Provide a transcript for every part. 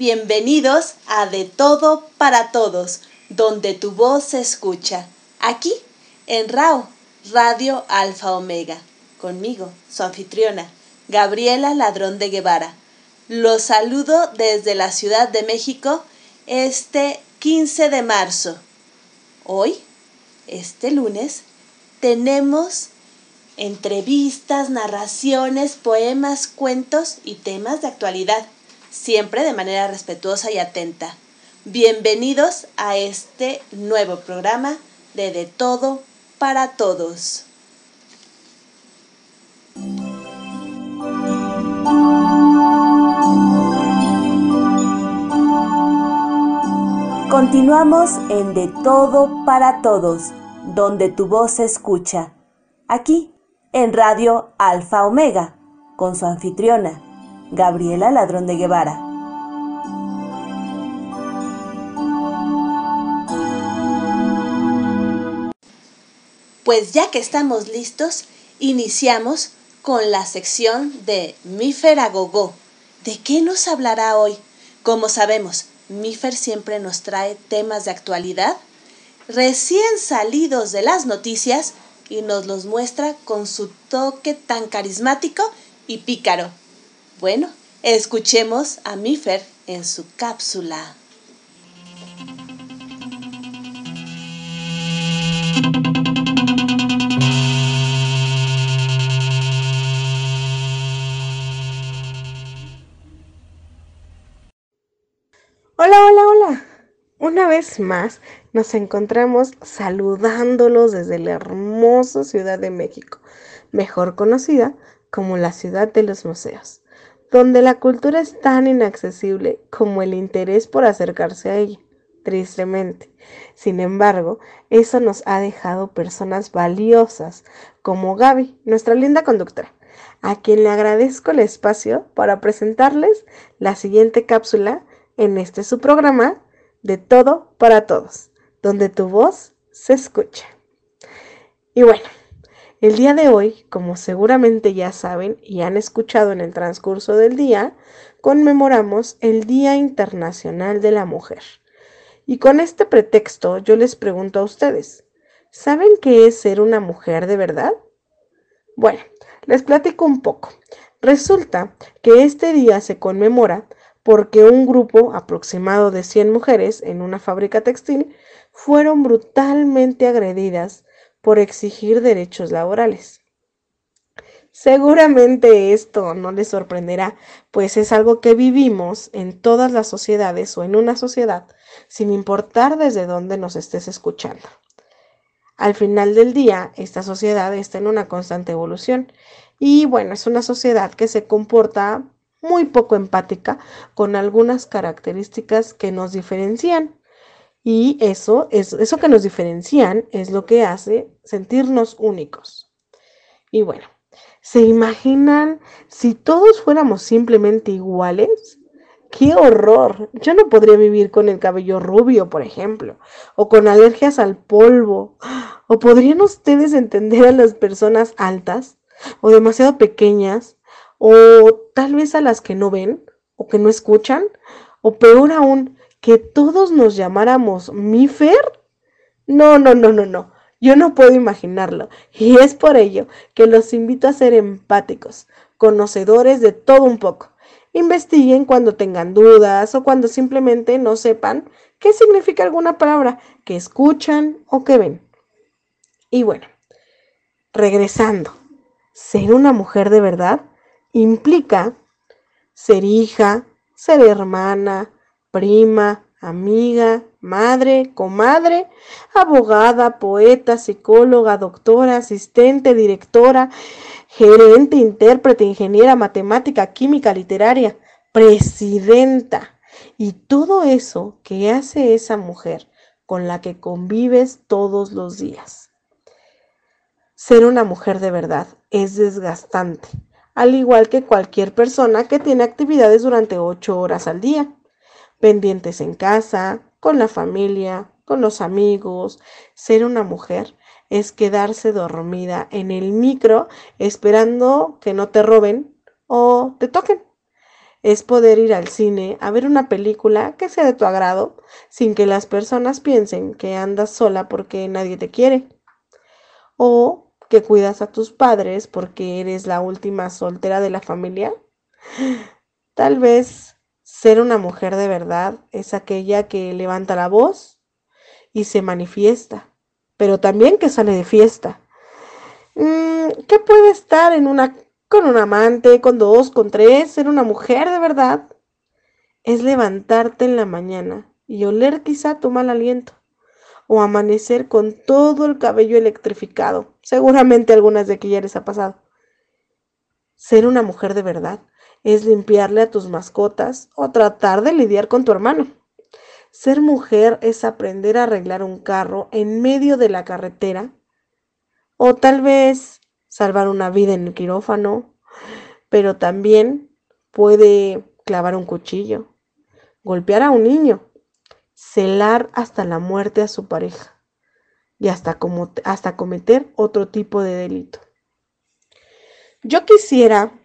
Bienvenidos a De Todo para Todos, donde tu voz se escucha. Aquí, en RAO, Radio Alfa Omega. Conmigo, su anfitriona, Gabriela Ladrón de Guevara. Los saludo desde la Ciudad de México este 15 de marzo. Hoy, este lunes, tenemos entrevistas, narraciones, poemas, cuentos y temas de actualidad, siempre de manera respetuosa y atenta. Bienvenidos a este nuevo programa de De Todo para Todos. Continuamos en De Todo para Todos, donde tu voz se escucha. Aquí en Radio Alfa Omega, con su anfitriona, Gabriela Ladrón de Guevara. Pues ya que estamos listos, iniciamos con la sección de Mifer Agogó. ¿De qué nos hablará hoy? Como sabemos, Mifer siempre nos trae temas de actualidad recién salidos de las noticias y nos los muestra con su toque tan carismático y pícaro. Bueno, escuchemos a Mifer en su cápsula. Hola, hola, hola. Una vez más nos encontramos saludándolos desde la hermosa Ciudad de México, mejor conocida como la ciudad de los museos, donde la cultura es tan inaccesible como el interés por acercarse a ella, tristemente. Sin embargo, eso nos ha dejado personas valiosas como Gaby, nuestra linda conductora, a quien le agradezco el espacio para presentarles la siguiente cápsula en este su programa de todo para todos, donde tu voz se escucha. Y bueno, el día de hoy, como seguramente ya saben y han escuchado en el transcurso del día, conmemoramos el Día Internacional de la Mujer. Y con este pretexto yo les pregunto a ustedes, ¿saben qué es ser una mujer de verdad? Bueno, les platico un poco. Resulta que este día se conmemora porque un grupo aproximado de 100 mujeres en una fábrica textil fueron brutalmente agredidas por exigir derechos laborales. Seguramente esto no les sorprenderá, pues es algo que vivimos en todas las sociedades o en una sociedad, sin importar desde dónde nos estés escuchando. Al final del día, esta sociedad está en una constante evolución y bueno, es una sociedad que se comporta muy poco empática con algunas características que nos diferencian. Y eso, es, eso que nos diferencian es lo que hace sentirnos únicos. Y bueno, ¿se imaginan si todos fuéramos simplemente iguales? ¡Qué horror! Yo no podría vivir con el cabello rubio, por ejemplo, o con alergias al polvo. ¿O podrían ustedes entender a las personas altas o demasiado pequeñas o tal vez a las que no ven o que no escuchan, o peor aún, que todos nos llamáramos Mifer. No, no, no, no, no. Yo no puedo imaginarlo. Y es por ello que los invito a ser empáticos, conocedores de todo un poco. Investiguen cuando tengan dudas o cuando simplemente no sepan qué significa alguna palabra que escuchan o que ven. Y bueno, regresando, ser una mujer de verdad implica ser hija, ser hermana, prima, amiga, madre, comadre, abogada, poeta, psicóloga, doctora, asistente, directora, gerente, intérprete, ingeniera, matemática, química, literaria, presidenta. Y todo eso que hace esa mujer con la que convives todos los días. Ser una mujer de verdad es desgastante al igual que cualquier persona que tiene actividades durante ocho horas al día, pendientes en casa, con la familia, con los amigos. Ser una mujer es quedarse dormida en el micro esperando que no te roben o te toquen. es poder ir al cine a ver una película que sea de tu agrado sin que las personas piensen que andas sola porque nadie te quiere o que cuidas a tus padres porque eres la última soltera de la familia. Tal vez ser una mujer de verdad es aquella que levanta la voz y se manifiesta, pero también que sale de fiesta. Mm, ¿Qué puede estar en una con un amante, con dos, con tres, ser una mujer de verdad, es levantarte en la mañana y oler quizá tu mal aliento, o amanecer con todo el cabello electrificado. Seguramente algunas de aquí ya les ha pasado. Ser una mujer de verdad es limpiarle a tus mascotas o tratar de lidiar con tu hermano. Ser mujer es aprender a arreglar un carro en medio de la carretera o tal vez salvar una vida en el quirófano, pero también puede clavar un cuchillo, golpear a un niño, celar hasta la muerte a su pareja y hasta, como, hasta cometer otro tipo de delito. Yo quisiera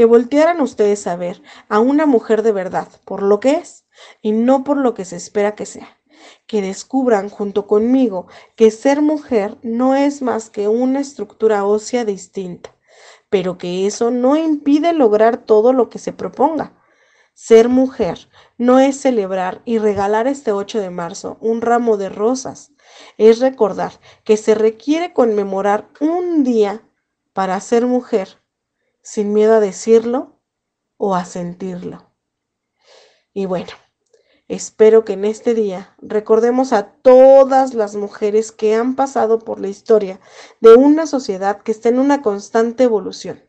que voltearan ustedes a ver a una mujer de verdad por lo que es y no por lo que se espera que sea que descubran junto conmigo que ser mujer no es más que una estructura ósea distinta, pero que eso no impide lograr todo lo que se proponga. Ser mujer no es celebrar y regalar este 8 de marzo un ramo de rosas, es recordar que se requiere conmemorar un día para ser mujer, sin miedo a decirlo o a sentirlo. Y bueno, Espero que en este día recordemos a todas las mujeres que han pasado por la historia de una sociedad que está en una constante evolución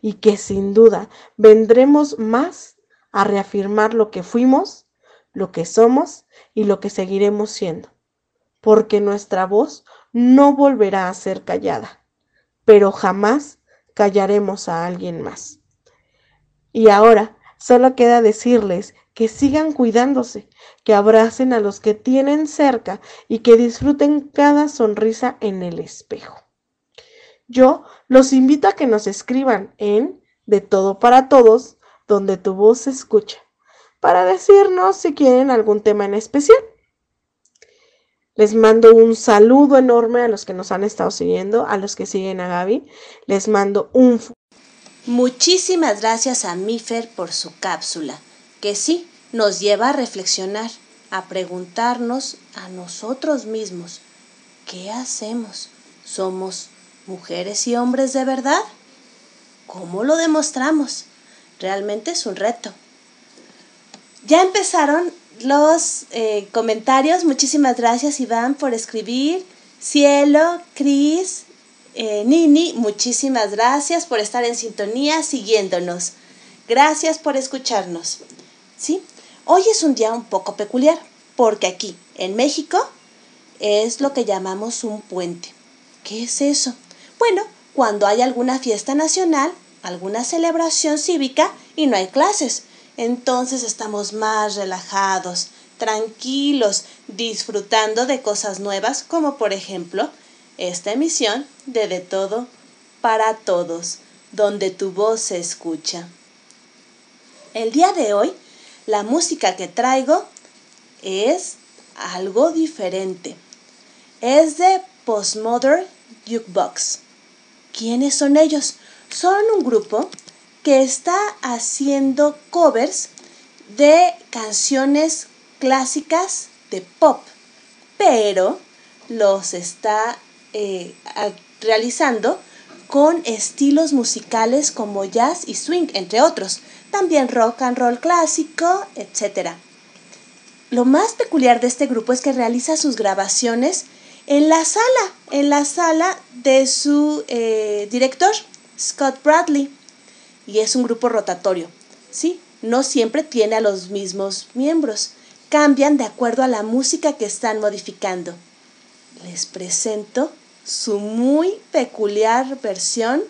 y que sin duda vendremos más a reafirmar lo que fuimos, lo que somos y lo que seguiremos siendo, porque nuestra voz no volverá a ser callada, pero jamás callaremos a alguien más. Y ahora solo queda decirles que sigan cuidándose, que abracen a los que tienen cerca y que disfruten cada sonrisa en el espejo. Yo los invito a que nos escriban en De todo para todos, donde tu voz se escucha, para decirnos si quieren algún tema en especial. Les mando un saludo enorme a los que nos han estado siguiendo, a los que siguen a Gaby. Les mando un... Muchísimas gracias a Mifer por su cápsula que sí nos lleva a reflexionar, a preguntarnos a nosotros mismos, ¿qué hacemos? ¿Somos mujeres y hombres de verdad? ¿Cómo lo demostramos? Realmente es un reto. Ya empezaron los eh, comentarios. Muchísimas gracias Iván por escribir. Cielo, Cris, eh, Nini, muchísimas gracias por estar en sintonía siguiéndonos. Gracias por escucharnos. ¿sí? Hoy es un día un poco peculiar, porque aquí, en México, es lo que llamamos un puente. ¿Qué es eso? Bueno, cuando hay alguna fiesta nacional, alguna celebración cívica y no hay clases. Entonces estamos más relajados, tranquilos, disfrutando de cosas nuevas, como por ejemplo esta emisión de De Todo para Todos, donde tu voz se escucha. El día de hoy la música que traigo es algo diferente. Es de Postmodern Jukebox. ¿Quiénes son ellos? Son un grupo que está haciendo covers de canciones clásicas de pop, pero los está eh, realizando con estilos musicales como jazz y swing, entre otros también rock and roll clásico, etc. Lo más peculiar de este grupo es que realiza sus grabaciones en la sala, en la sala de su eh, director, Scott Bradley. Y es un grupo rotatorio, ¿sí? No siempre tiene a los mismos miembros. Cambian de acuerdo a la música que están modificando. Les presento su muy peculiar versión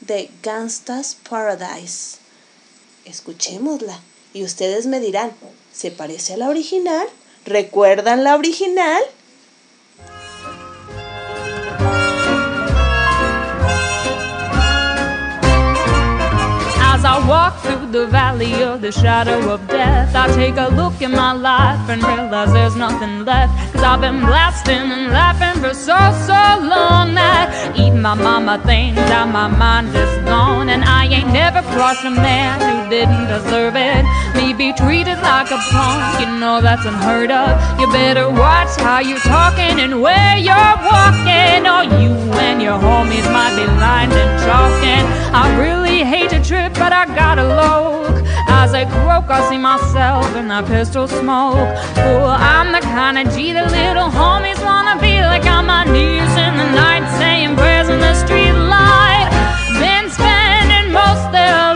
de Gangsta's Paradise. Escuchémosla y ustedes me dirán, ¿se parece a la original? ¿Recuerdan la original? I walk through the valley of the shadow of death, I take a look in my life and realize there's nothing left. Cause I've been blasting and laughing for so, so long that even my mama thinks that my mind is gone. And I ain't never crossed a man who didn't deserve it. Me be treated like a punk, you know that's unheard of. You better watch how you're talking and where you're walking, or you and your homies might be lined and chalking. I really hate trip, but I gotta look. As I croak, I see myself in that pistol smoke. Oh, I'm the kind of G that little homies wanna be like on my knees in the night, saying prayers in the street light. Been spending most their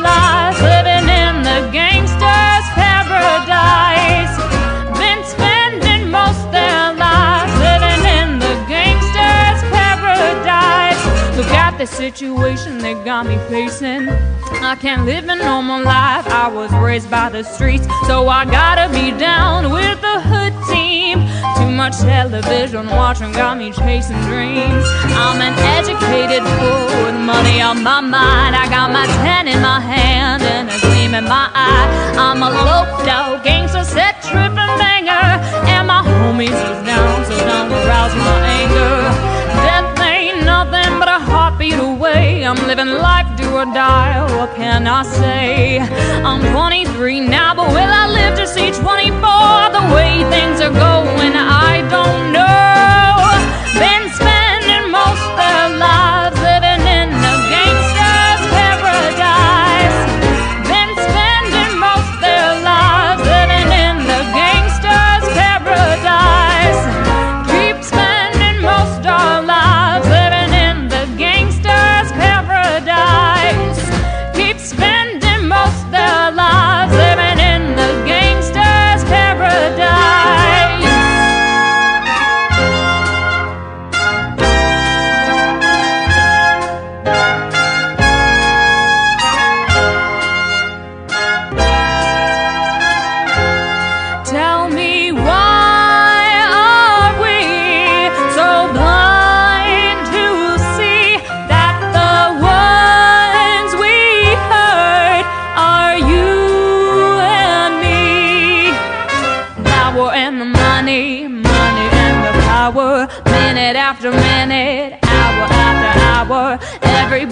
situation they got me facing. I can't live a normal life. I was raised by the streets, so I gotta be down with the hood team. Too much television watching got me chasing dreams. I'm an educated fool with money on my mind. I got my pen in my hand and a gleam in my eye. I'm a out gangster, set tripping banger, and my homies is down, so don't arouse my anger. Death ain't nothing but a heartbeat away. I'm living life do or die. What can I say? I'm 23 now, but will I live to see 24? The way things are going, I don't know.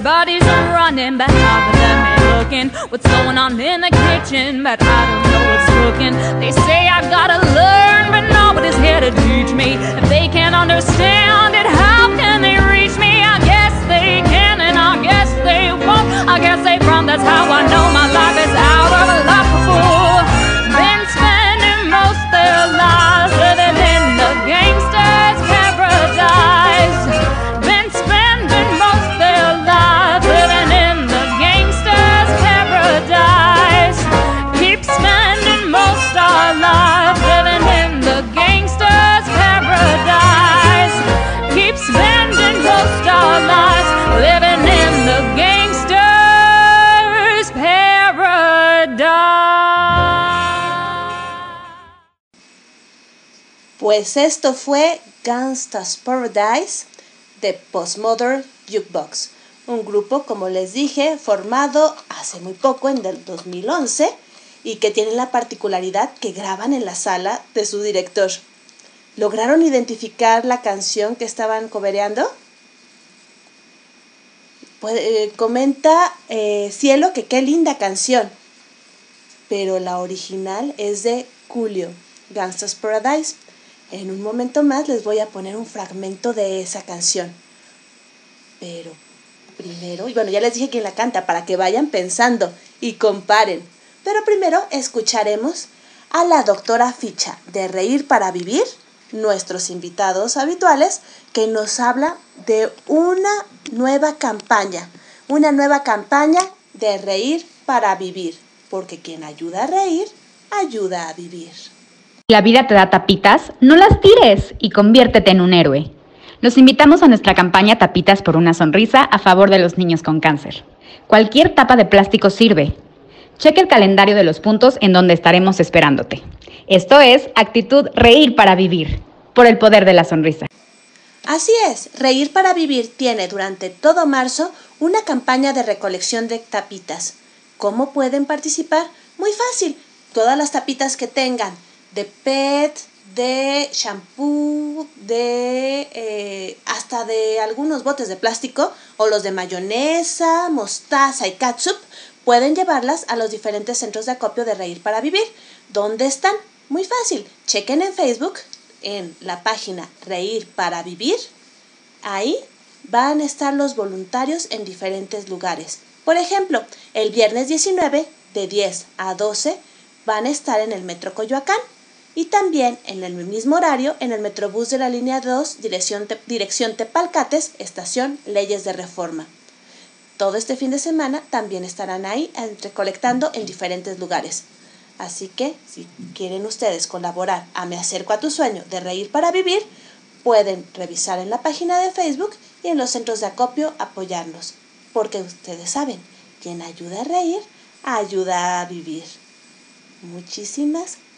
Everybody's running, but how but let me looking. What's going on in the kitchen? But I don't know what's cooking. They say I gotta learn, but nobody's here to teach me. If they can't understand it, how can they reach me? I guess they can, and I guess they won't. I guess they front. That's how I know my life is out of life before. Pues esto fue Gangsta's Paradise de Postmodern Jukebox, un grupo, como les dije, formado hace muy poco, en el 2011, y que tiene la particularidad que graban en la sala de su director. ¿Lograron identificar la canción que estaban cobereando? Pues, eh, comenta eh, Cielo que qué linda canción, pero la original es de Julio, Gangsta's Paradise. En un momento más les voy a poner un fragmento de esa canción. Pero primero, y bueno, ya les dije quién la canta para que vayan pensando y comparen. Pero primero escucharemos a la doctora Ficha de Reír para Vivir, nuestros invitados habituales, que nos habla de una nueva campaña, una nueva campaña de Reír para Vivir, porque quien ayuda a reír, ayuda a vivir. La vida te da tapitas, no las tires y conviértete en un héroe. Los invitamos a nuestra campaña Tapitas por una sonrisa a favor de los niños con cáncer. Cualquier tapa de plástico sirve. Cheque el calendario de los puntos en donde estaremos esperándote. Esto es Actitud Reír para Vivir, por el poder de la sonrisa. Así es, Reír para Vivir tiene durante todo marzo una campaña de recolección de tapitas. ¿Cómo pueden participar? Muy fácil. Todas las tapitas que tengan de PET, de shampoo, de eh, hasta de algunos botes de plástico o los de mayonesa, mostaza y catsup, pueden llevarlas a los diferentes centros de acopio de Reír para Vivir. ¿Dónde están? Muy fácil. Chequen en Facebook en la página Reír para Vivir. Ahí van a estar los voluntarios en diferentes lugares. Por ejemplo, el viernes 19 de 10 a 12 van a estar en el Metro Coyoacán y también en el mismo horario en el Metrobús de la línea 2, dirección, dirección Tepalcates, estación Leyes de Reforma. Todo este fin de semana también estarán ahí recolectando en diferentes lugares. Así que si quieren ustedes colaborar a Me Acerco a tu Sueño de Reír para Vivir, pueden revisar en la página de Facebook y en los centros de acopio apoyarnos. Porque ustedes saben, quien ayuda a reír, ayuda a vivir. Muchísimas Gracias.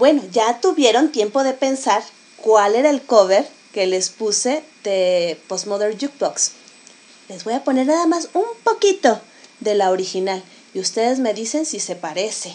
Bueno, ya tuvieron tiempo de pensar cuál era el cover que les puse de Postmodern Jukebox. Les voy a poner nada más un poquito de la original y ustedes me dicen si se parece.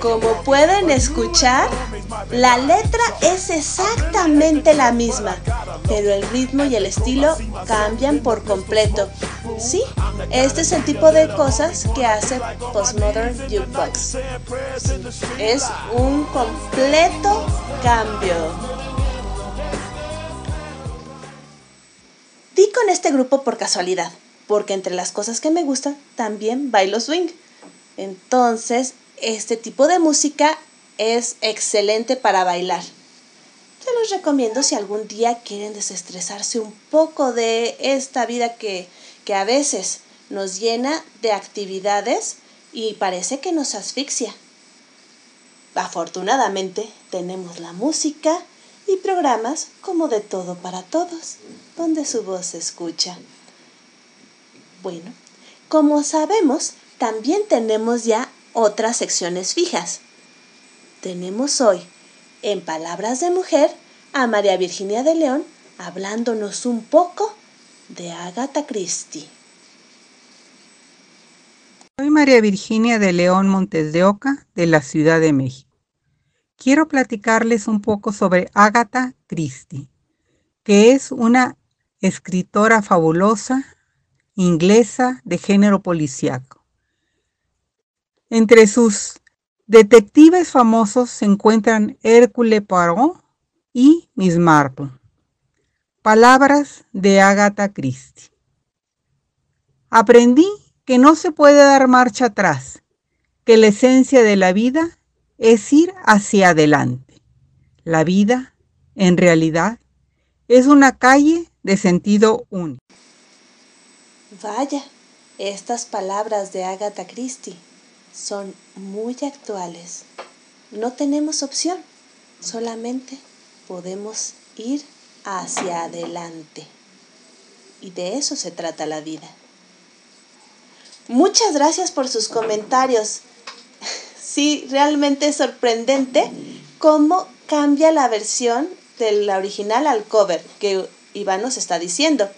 Como pueden escuchar, la letra es exactamente la misma, pero el ritmo y el estilo cambian por completo. Sí, este es el tipo de cosas que hace Postmodern Jukebox. Es un completo cambio. Di con este grupo por casualidad, porque entre las cosas que me gustan también bailo swing. Entonces, este tipo de música es excelente para bailar. Se los recomiendo si algún día quieren desestresarse un poco de esta vida que, que a veces nos llena de actividades y parece que nos asfixia. Afortunadamente tenemos la música y programas como de todo para todos, donde su voz se escucha. Bueno, como sabemos, también tenemos ya otras secciones fijas. Tenemos hoy, en Palabras de Mujer, a María Virginia de León hablándonos un poco de Agatha Christie. Soy María Virginia de León Montes de Oca, de la Ciudad de México. Quiero platicarles un poco sobre Agatha Christie, que es una escritora fabulosa, inglesa de género policíaco. Entre sus detectives famosos se encuentran Hércule Poirot y Miss Marple. Palabras de Agatha Christie. Aprendí que no se puede dar marcha atrás, que la esencia de la vida es ir hacia adelante. La vida, en realidad, es una calle de sentido único. Vaya, estas palabras de Agatha Christie son muy actuales. No tenemos opción, solamente podemos ir hacia adelante. Y de eso se trata la vida. Muchas gracias por sus comentarios. Sí, realmente es sorprendente cómo cambia la versión de la original al cover que Iván nos está diciendo.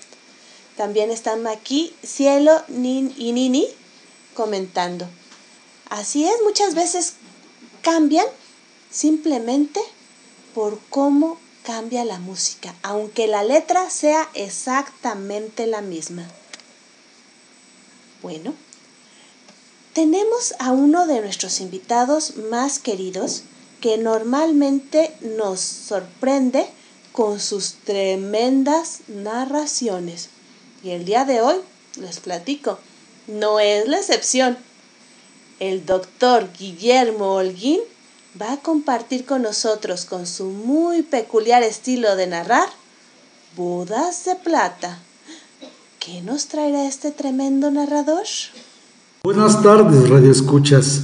También están aquí Cielo y Nini comentando. Así es, muchas veces cambian simplemente por cómo cambia la música, aunque la letra sea exactamente la misma. Bueno, tenemos a uno de nuestros invitados más queridos que normalmente nos sorprende con sus tremendas narraciones. Y el día de hoy, les platico, no es la excepción. El doctor Guillermo Holguín va a compartir con nosotros con su muy peculiar estilo de narrar bodas de plata. ¿Qué nos traerá este tremendo narrador? Buenas tardes, Radio Escuchas.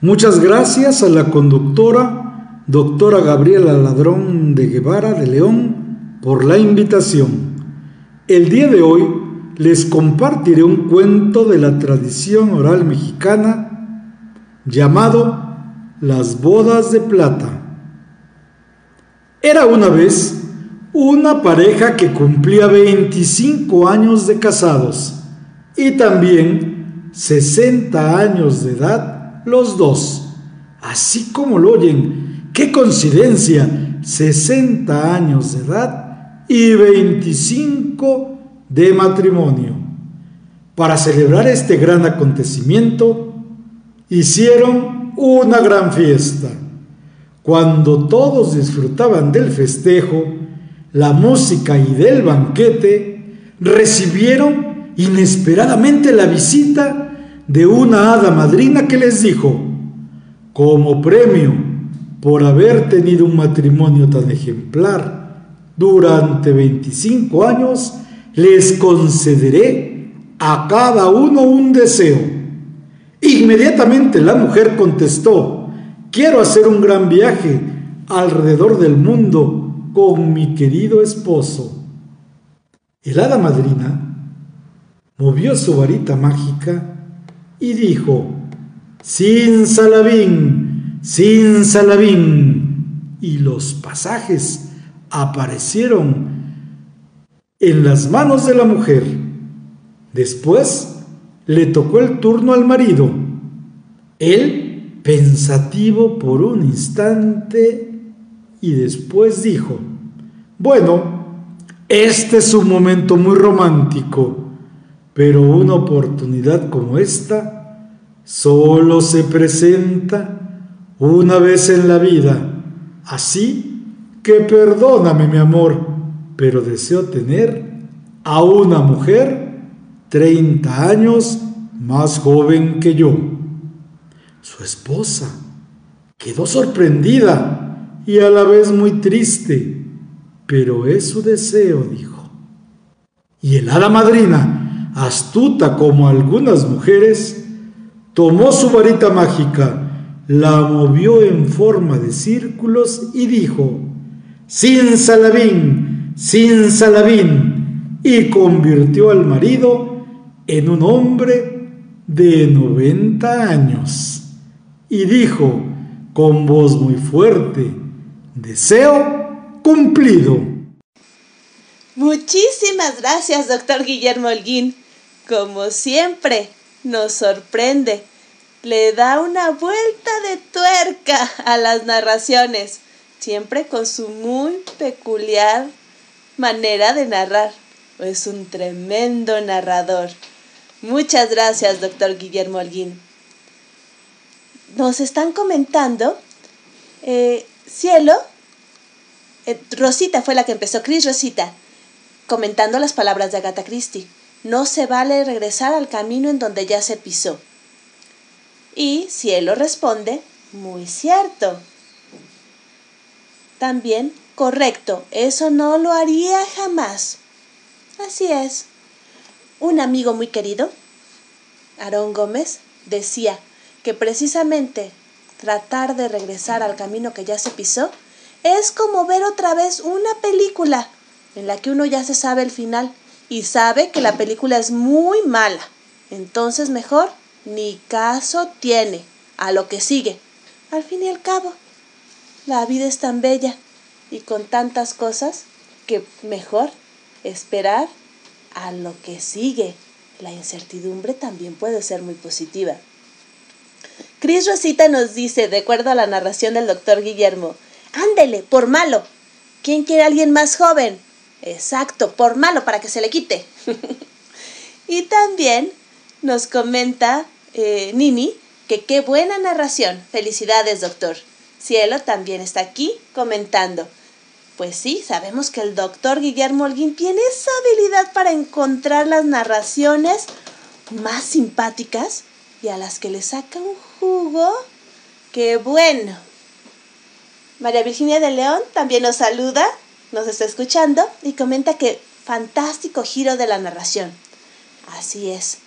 Muchas gracias a la conductora, doctora Gabriela Ladrón de Guevara de León, por la invitación. El día de hoy les compartiré un cuento de la tradición oral mexicana llamado Las bodas de plata. Era una vez una pareja que cumplía 25 años de casados y también 60 años de edad los dos. Así como lo oyen, qué coincidencia, 60 años de edad y 25 de matrimonio. Para celebrar este gran acontecimiento, hicieron una gran fiesta. Cuando todos disfrutaban del festejo, la música y del banquete, recibieron inesperadamente la visita de una hada madrina que les dijo, como premio por haber tenido un matrimonio tan ejemplar durante 25 años, les concederé a cada uno un deseo. Inmediatamente la mujer contestó, quiero hacer un gran viaje alrededor del mundo con mi querido esposo. El hada madrina movió su varita mágica y dijo, sin salabín, sin salabín. Y los pasajes aparecieron en las manos de la mujer. Después le tocó el turno al marido. Él, pensativo por un instante, y después dijo, bueno, este es un momento muy romántico, pero una oportunidad como esta solo se presenta una vez en la vida. Así que perdóname mi amor, pero deseo tener a una mujer 30 años más joven que yo. Su esposa quedó sorprendida y a la vez muy triste, pero es su deseo, dijo. Y el hada madrina, astuta como algunas mujeres, tomó su varita mágica, la movió en forma de círculos y dijo, sin salabín, sin salabín, y convirtió al marido en un hombre de 90 años. Y dijo con voz muy fuerte, Deseo cumplido. Muchísimas gracias, doctor Guillermo Holguín. Como siempre, nos sorprende. Le da una vuelta de tuerca a las narraciones, siempre con su muy peculiar manera de narrar. Es un tremendo narrador. Muchas gracias, doctor Guillermo Holguín. Nos están comentando eh, Cielo, eh, Rosita fue la que empezó, Cris Rosita, comentando las palabras de Agatha Christie. No se vale regresar al camino en donde ya se pisó. Y Cielo responde, muy cierto. También, correcto, eso no lo haría jamás. Así es. Un amigo muy querido, Aarón Gómez, decía que precisamente tratar de regresar al camino que ya se pisó, es como ver otra vez una película en la que uno ya se sabe el final y sabe que la película es muy mala. Entonces mejor ni caso tiene a lo que sigue. Al fin y al cabo, la vida es tan bella y con tantas cosas que mejor esperar a lo que sigue. la incertidumbre también puede ser muy positiva. Cris Rosita nos dice, de acuerdo a la narración del doctor Guillermo, ándele, por malo. ¿Quién quiere a alguien más joven? Exacto, por malo, para que se le quite. y también nos comenta eh, Nini que qué buena narración. Felicidades, doctor. Cielo también está aquí comentando. Pues sí, sabemos que el doctor Guillermo Holguín tiene esa habilidad para encontrar las narraciones más simpáticas y a las que le saca un jugo. ¡Qué bueno! María Virginia de León también nos saluda, nos está escuchando y comenta que fantástico giro de la narración. Así es.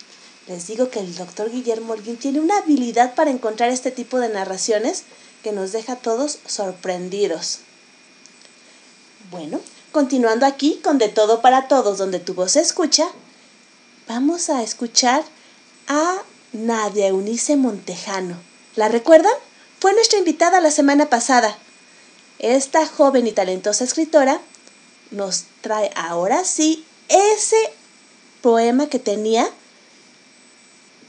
Les digo que el doctor Guillermo Holguín tiene una habilidad para encontrar este tipo de narraciones que nos deja todos sorprendidos. Bueno, continuando aquí con De Todo para Todos, donde tu voz se escucha, vamos a escuchar a Nadia Eunice Montejano. ¿La recuerdan? Fue nuestra invitada la semana pasada. Esta joven y talentosa escritora nos trae ahora sí ese poema que tenía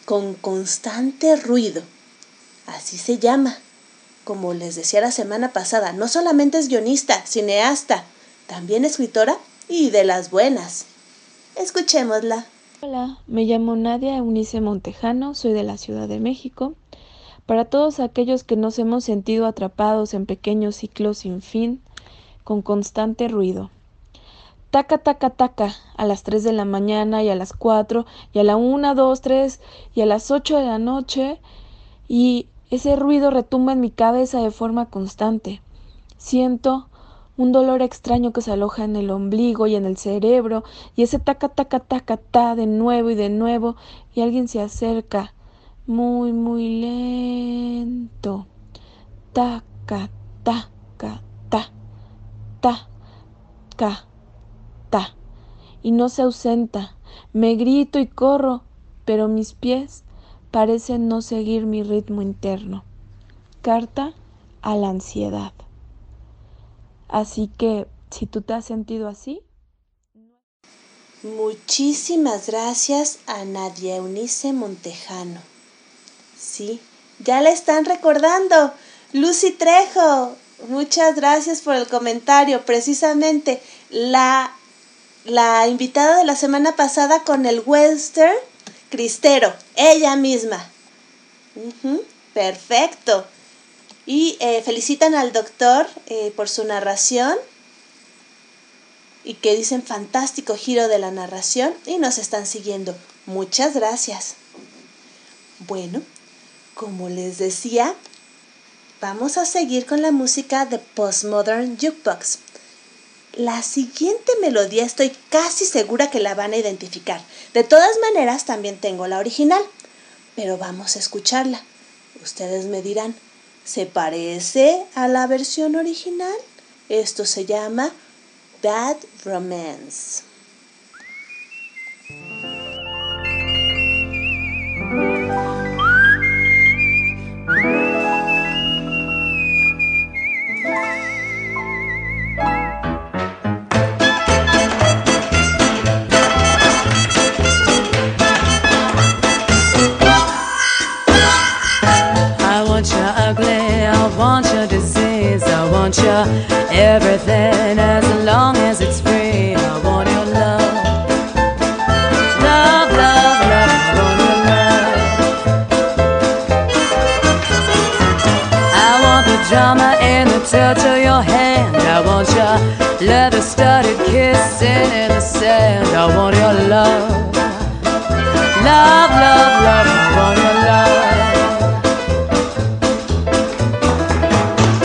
con constante ruido. Así se llama. Como les decía la semana pasada, no solamente es guionista, cineasta, también escritora y de las buenas. Escuchémosla. Hola, me llamo Nadia Eunice Montejano, soy de la Ciudad de México. Para todos aquellos que nos hemos sentido atrapados en pequeños ciclos sin fin, con constante ruido. Taca, taca, taca, a las 3 de la mañana y a las 4 y a la 1, 2, 3 y a las 8 de la noche y ese ruido retumba en mi cabeza de forma constante. Siento un dolor extraño que se aloja en el ombligo y en el cerebro, y ese taca taca taca ta de nuevo y de nuevo, y alguien se acerca muy muy lento. Taca taca ta ta ca ta y no se ausenta. Me grito y corro, pero mis pies parecen no seguir mi ritmo interno. Carta a la ansiedad. Así que si tú te has sentido así. Muchísimas gracias a Nadia Eunice Montejano. Sí, ya la están recordando. Lucy Trejo, muchas gracias por el comentario. Precisamente la, la invitada de la semana pasada con el western Cristero, ella misma. perfecto. Y eh, felicitan al doctor eh, por su narración y que dicen fantástico giro de la narración y nos están siguiendo. Muchas gracias. Bueno, como les decía, vamos a seguir con la música de Postmodern Jukebox. La siguiente melodía estoy casi segura que la van a identificar. De todas maneras, también tengo la original, pero vamos a escucharla. Ustedes me dirán, ¿Se parece a la versión original? Esto se llama Bad Romance. Want you everything as long as it's free. I want your love. Love, love, love, I want your love. I want the drama and the touch of your hand. I want your leather studded kissing in the sand. I want your love. Love, love, love, I want your love.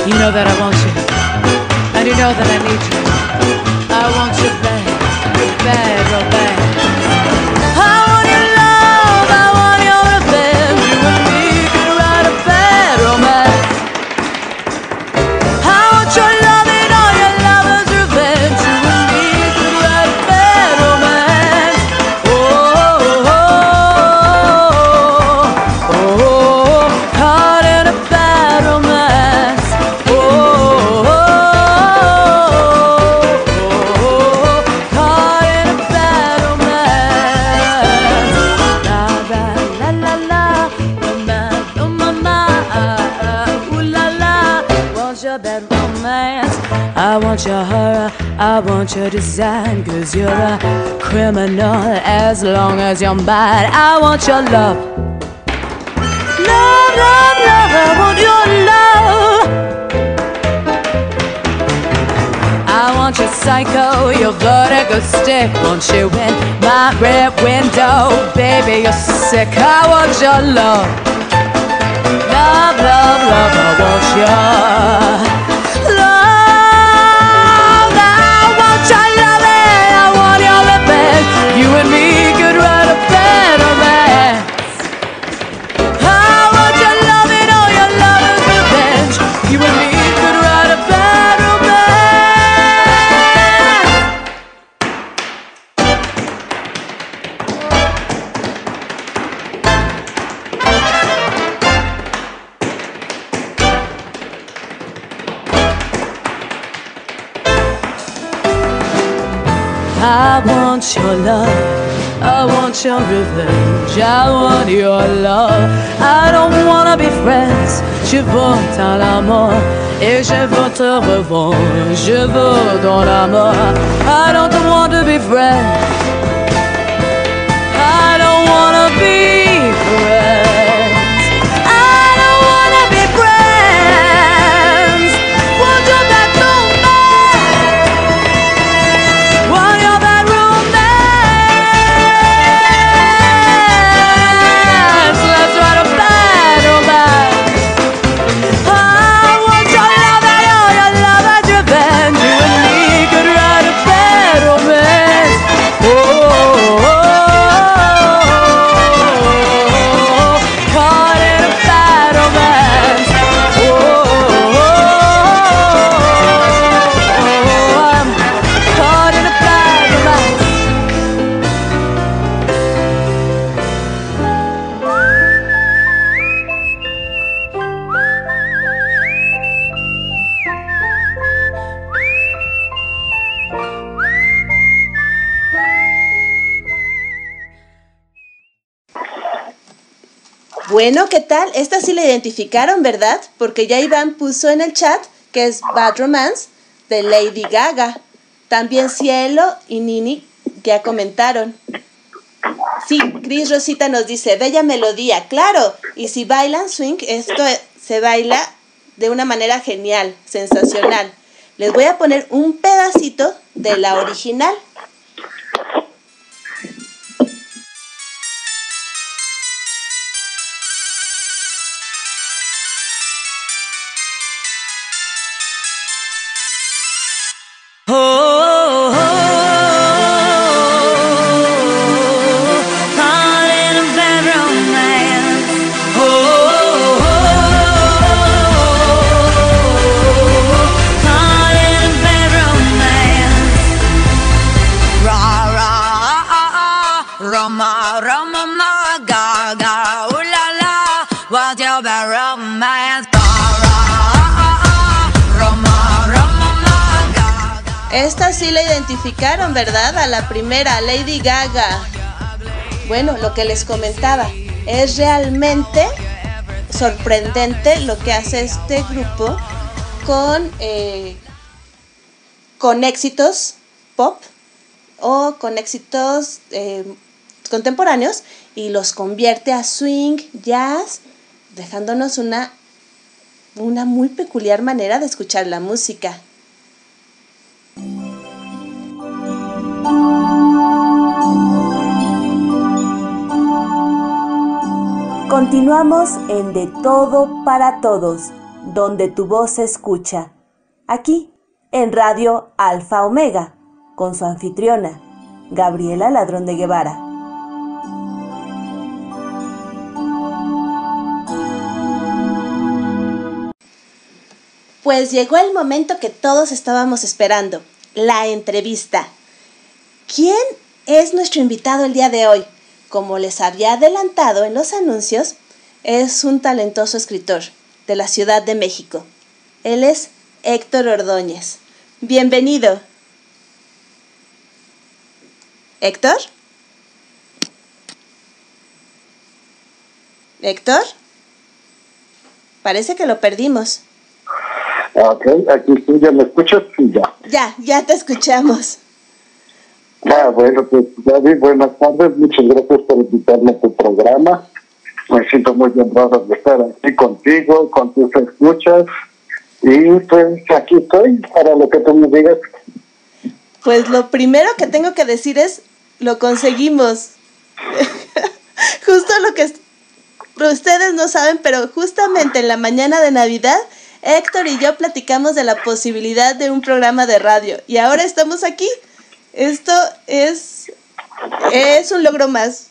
You know that I want you know that I need you. I want you bad, bad, your design. Cause you're a criminal as long as you're mine. I want your love. Love, love, love, I want your love. I want your psycho, your vertigo stick. Want you in my rear window, baby, you're sick. I want your love. Love, love, love, I want your want your love. I want your revenge. I want your love. I don't wanna be friends. Je veux ton amour et je veux te revoir. Je veux ton amour. I don't want to be friends. Bueno, ¿qué tal? Esta sí la identificaron, ¿verdad? Porque ya Iván puso en el chat que es Bad Romance de Lady Gaga. También Cielo y Nini ya comentaron. Sí, Chris Rosita nos dice, bella melodía, claro. Y si bailan swing, esto se baila de una manera genial, sensacional. Les voy a poner un pedacito de la original. ¿Verdad? A la primera, Lady Gaga. Bueno, lo que les comentaba, es realmente sorprendente lo que hace este grupo con, eh, con éxitos pop o con éxitos eh, contemporáneos y los convierte a swing, jazz, dejándonos una, una muy peculiar manera de escuchar la música. Continuamos en De Todo para Todos, donde tu voz se escucha. Aquí, en Radio Alfa Omega, con su anfitriona, Gabriela Ladrón de Guevara. Pues llegó el momento que todos estábamos esperando, la entrevista. ¿Quién es nuestro invitado el día de hoy? Como les había adelantado en los anuncios, es un talentoso escritor de la Ciudad de México. Él es Héctor Ordóñez. Bienvenido. ¿Héctor? ¿Héctor? Parece que lo perdimos. Ok, aquí sí, ¿ya me escuchas? Ya. Ya, ya te escuchamos. Ah, bueno, pues David, buenas tardes. Muchas gracias por invitarme a tu programa. Me siento muy honrado de estar aquí contigo, con tus escuchas. Y pues aquí estoy para lo que tú me digas. Pues lo primero que tengo que decir es, lo conseguimos. Justo lo que ustedes no saben, pero justamente en la mañana de Navidad, Héctor y yo platicamos de la posibilidad de un programa de radio. Y ahora estamos aquí. Esto es, es un logro más.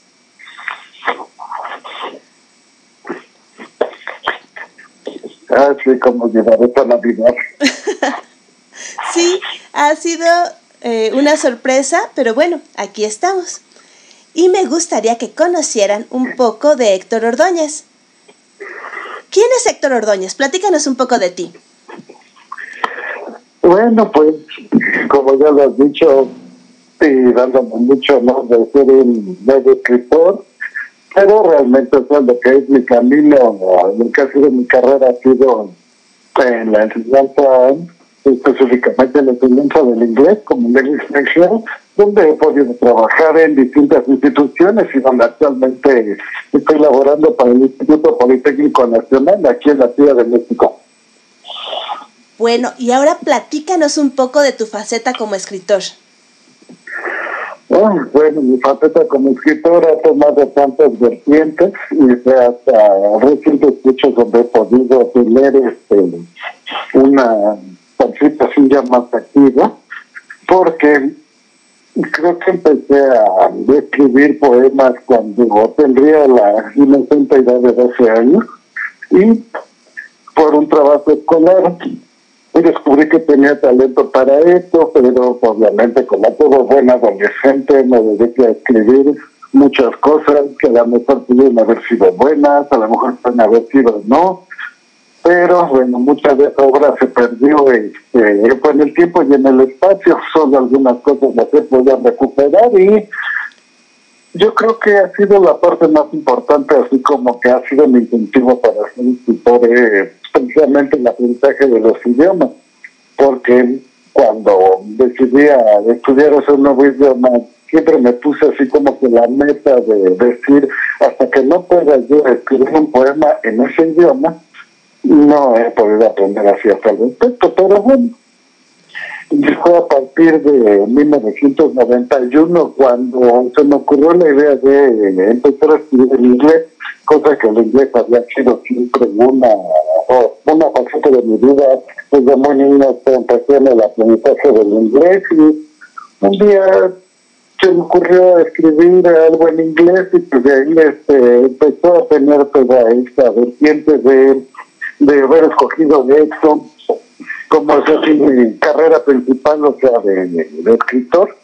Ah, sí, como llevar esta Navidad. sí, ha sido eh, una sorpresa, pero bueno, aquí estamos. Y me gustaría que conocieran un poco de Héctor Ordóñez. ¿Quién es Héctor Ordóñez? Platícanos un poco de ti. Bueno, pues, como ya lo has dicho, y dándome mucho ¿no? de ser un medio escritor, pero realmente eso es lo que es mi camino, lo que ha sido mi carrera ha sido en la enseñanza, específicamente en la enseñanza del inglés como lengua extranjera, donde he podido trabajar en distintas instituciones y donde actualmente estoy laborando para el Instituto Politécnico Nacional aquí en la Ciudad de México. Bueno, y ahora platícanos un poco de tu faceta como escritor. Bueno, mi faceta como escritor ha tomado tantas vertientes y hasta recientes hechos donde he podido tener este, una participación ya más activa, porque creo que empecé a escribir poemas cuando tendría la inocente edad de 12 años y por un trabajo escolar descubrí que tenía talento para esto, pero obviamente como todo buen adolescente me dediqué a escribir muchas cosas que a lo mejor pudieron haber sido buenas, a lo mejor pueden haber sido no, pero bueno, muchas de esa obra se perdió este, en el tiempo y en el espacio, solo algunas cosas las he podido recuperar y yo creo que ha sido la parte más importante, así como que ha sido mi incentivo para ser escritor, eh, precisamente el aprendizaje de los idiomas, porque cuando decidí estudiar ese nuevo idioma, siempre me puse así como que la meta de decir, hasta que no pueda yo escribir un poema en ese idioma, no he podido aprender así hasta el respecto, pero bueno, fue a partir de 1991 cuando se me ocurrió la idea de empezar a escribir en inglés, cosa que el inglés había sido siempre una, una faceta de mi vida. Desde muy niño empecé en el aprendizaje del inglés y un día se me ocurrió escribir algo en inglés y pues de ahí este, empezó a tener toda esta vertiente de, de haber escogido de hecho como así mi carrera principal, o sea, de, de, escritor.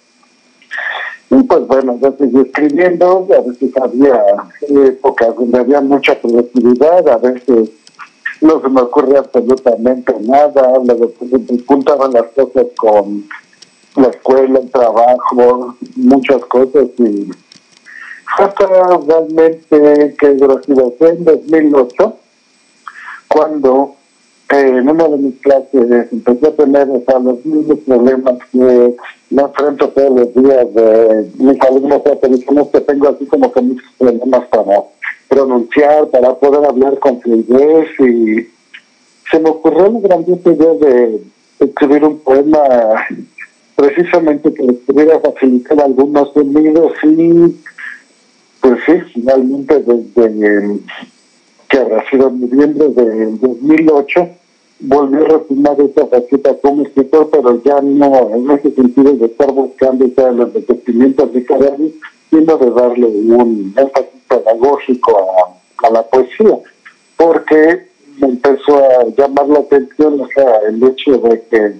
Y pues bueno, yo seguí escribiendo, a veces había épocas donde había mucha productividad, a veces no se me ocurre absolutamente nada, luego pues, juntaba las cosas con la escuela, el trabajo, muchas cosas y hasta realmente que sido en 2008 cuando en una de mis clases empecé a tener los mismos problemas que me enfrento todos los días de mis alumnos americanos que tengo así como que muchos problemas para pronunciar, para poder hablar con fluidez y se me ocurrió la grandiosa idea de escribir un poema precisamente que pudiera facilitar algunos sonidos y pues sí, finalmente desde que ha sido noviembre de 2008 volví a retomar esa faceta como escritor, pero ya no en ese sentido de estar buscando ya los de literarios, sino de darle un énfasis pedagógico a, a, la poesía, porque me empezó a llamar la atención o sea, el hecho de que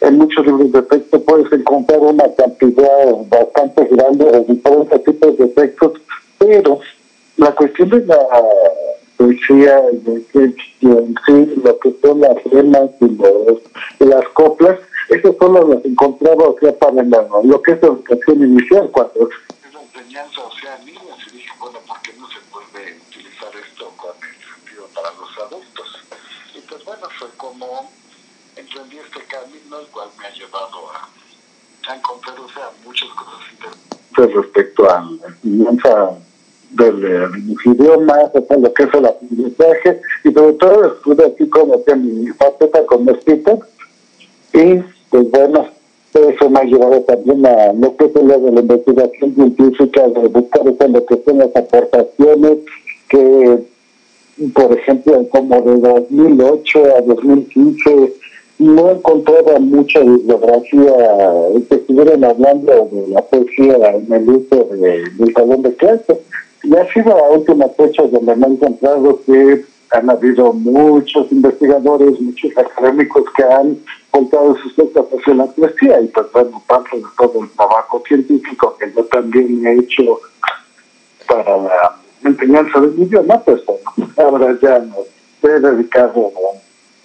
en muchos libros de texto puedes encontrar una cantidad bastante grande de diferentes tipos de textos, pero la cuestión de la poesía, en sí, lo que son las rimas y, los, las coplas, eso solo las encontraba, o sea, para la, lo que es la educación inicial, cuando es la enseñanza, o sea, niños, y dije, bueno, ¿por qué no se puede utilizar esto con el sentido para los adultos? Y pues bueno, fue como emprendí este camino, el cual me ha llevado a, a encontrar o sea, muchas cosas interesantes respecto a la enseñanza del, de mis idiomas, o sea, lo que es el aprendizaje, y sobre todo estuve aquí que mi faceta como speaker, y pues bueno, eso me ha llevado también a lo que es lo de la investigación científica, de buscar lo que son las aportaciones que, por ejemplo, como de 2008 a 2015, no encontraba mucha bibliografía que estuvieran hablando de la poesía en el uso de, salón de clase. Y ha sido a última fecha donde me he encontrado que han habido muchos investigadores, muchos académicos que han contado sus textos hacia la poesía y pues bueno, parte de todo el trabajo científico que yo también he hecho para la enseñanza del idioma, pues bueno, ahora ya me he dedicado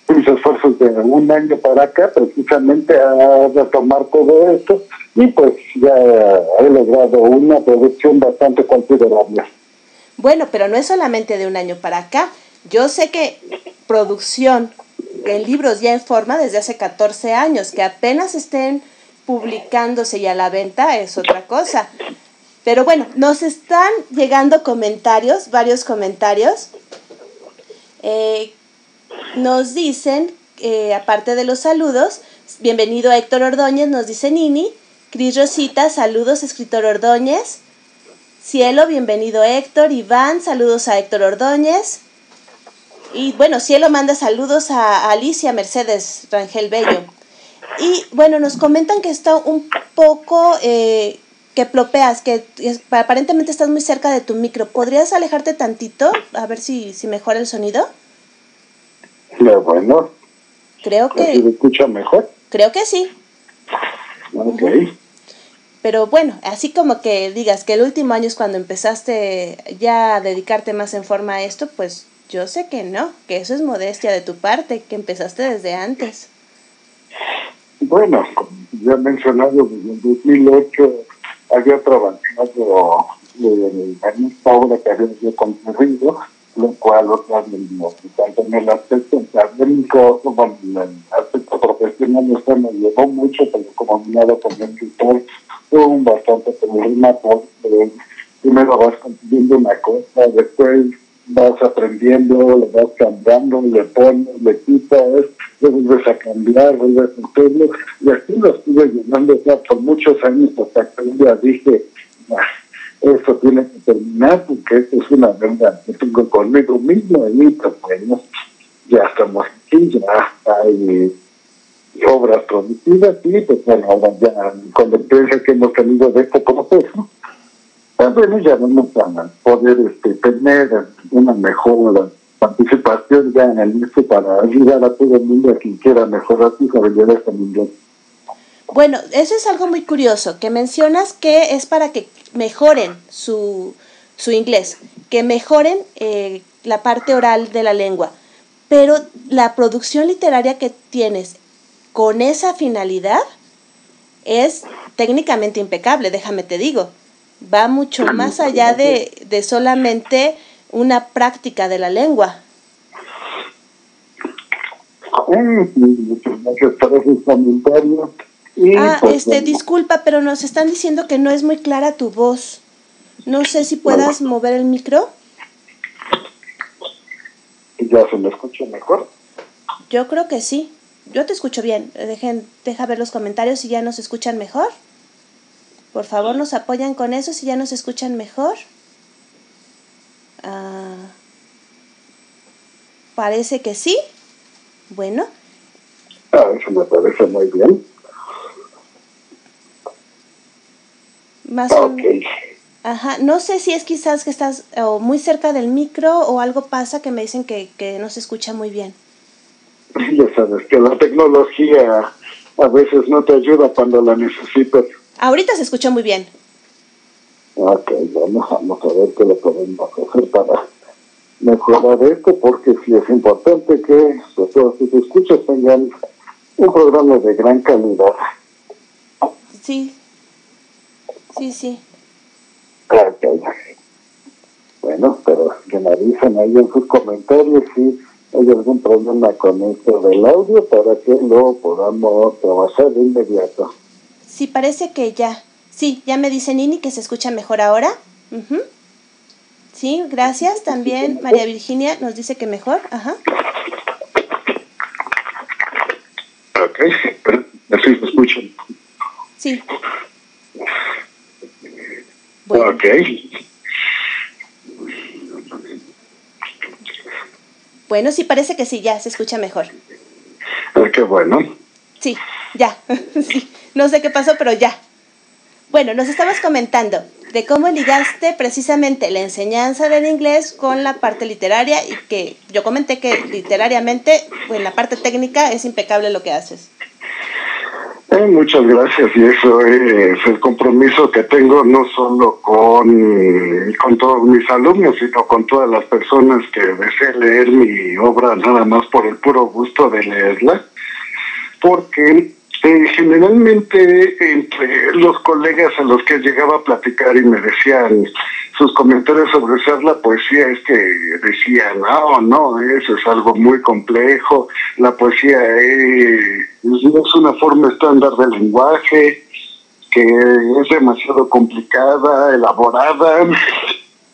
mis esfuerzos de un año para acá precisamente a retomar todo esto y pues ya he logrado una producción bastante considerable. Bueno, pero no es solamente de un año para acá. Yo sé que producción en libros ya en forma desde hace 14 años, que apenas estén publicándose y a la venta es otra cosa. Pero bueno, nos están llegando comentarios, varios comentarios. Eh, nos dicen, eh, aparte de los saludos, bienvenido a Héctor Ordóñez, nos dice Nini. Cris Rosita, saludos, escritor Ordóñez. Cielo, bienvenido Héctor. Iván, saludos a Héctor Ordóñez. Y bueno, Cielo manda saludos a Alicia Mercedes Rangel Bello. Y bueno, nos comentan que está un poco, eh, que plopeas, que aparentemente estás muy cerca de tu micro. ¿Podrías alejarte tantito? A ver si, si mejora el sonido. Bueno. Creo que... ¿Se escucha mejor? Creo que sí. Ok. Pero bueno, así como que digas que el último año es cuando empezaste ya a dedicarte más en forma a esto, pues yo sé que no, que eso es modestia de tu parte, que empezaste desde antes. Bueno, como ya he mencionado, desde el 2008 había trabajado en esta obra que había yo concurrido, lo cual, tanto en el aspecto académico como en el aspecto profesional, esto me llevó mucho, pero como mirado con el escritor, fue un bastante problema porque primero vas consiguiendo una cosa, después vas aprendiendo, le vas cambiando, le pones, le quitas, le vuelves a cambiar, vuelves a hacerlo, y así lo estuve llenando ya por muchos años hasta que un día dije, esto tiene que terminar porque esto es una verdad tengo conmigo mismo y pues bueno, ya estamos aquí, ya hay obras producidas y pues bueno, ahora ya con la experiencia que hemos tenido de este proceso, bueno, ya vamos a poder este, tener una mejor participación ya en el mismo para ayudar a todo el mundo a quien quiera mejorar sus habilidades en inglés. Bueno, eso es algo muy curioso, que mencionas que es para que mejoren su, su inglés, que mejoren eh, la parte oral de la lengua, pero la producción literaria que tienes con esa finalidad es técnicamente impecable, déjame te digo. Va mucho más allá de, de solamente una práctica de la lengua. Muchas gracias por esos ah, este, disculpa, pero nos están diciendo que no es muy clara tu voz. No sé si puedas mover el micro. ¿Ya se me escucha mejor? Yo creo que sí. Yo te escucho bien. Dejen, deja ver los comentarios si ya nos escuchan mejor. Por favor, nos apoyan con eso si ya nos escuchan mejor. Ah, parece que sí. Bueno. Ah, eso me parece muy bien. Más Ajá, no sé si es quizás que estás o muy cerca del micro o algo pasa que me dicen que, que no se escucha muy bien. Ya sabes que la tecnología a veces no te ayuda cuando la necesitas. Ahorita se escuchó muy bien. Ok, vamos, vamos a ver qué le podemos hacer para mejorar esto, porque sí es importante que todos sus escuchas tengan un programa de gran calidad. Sí, sí, sí. Ok. Bueno, pero que me avisen ahí en sus comentarios si hay algún problema con esto del audio para que lo podamos trabajar de inmediato. Sí, parece que ya. Sí, ya me dice Nini que se escucha mejor ahora. Ujú. Sí, gracias. También María Virginia nos dice que mejor. Ajá. Ok, así se escuchan. Sí. Bueno, Ok, bueno, sí, parece que sí, ya se escucha mejor. ah, qué bueno. Sí, ya. Sí, no sé qué pasó, pero ya. Bueno, nos estabas comentando de cómo ligaste precisamente la enseñanza del inglés con la parte literaria y que yo comenté que literariamente, pues, en la parte técnica es impecable lo que haces. Eh, muchas gracias y eso es el compromiso que tengo no solo con, con todos mis alumnos, sino con todas las personas que deseen leer mi obra nada más por el puro gusto de leerla, porque eh, generalmente entre los colegas a los que llegaba a platicar y me decían sus comentarios sobre ser la poesía es que decían, no, no, eso es algo muy complejo, la poesía eh, es una forma estándar de lenguaje, que es demasiado complicada, elaborada.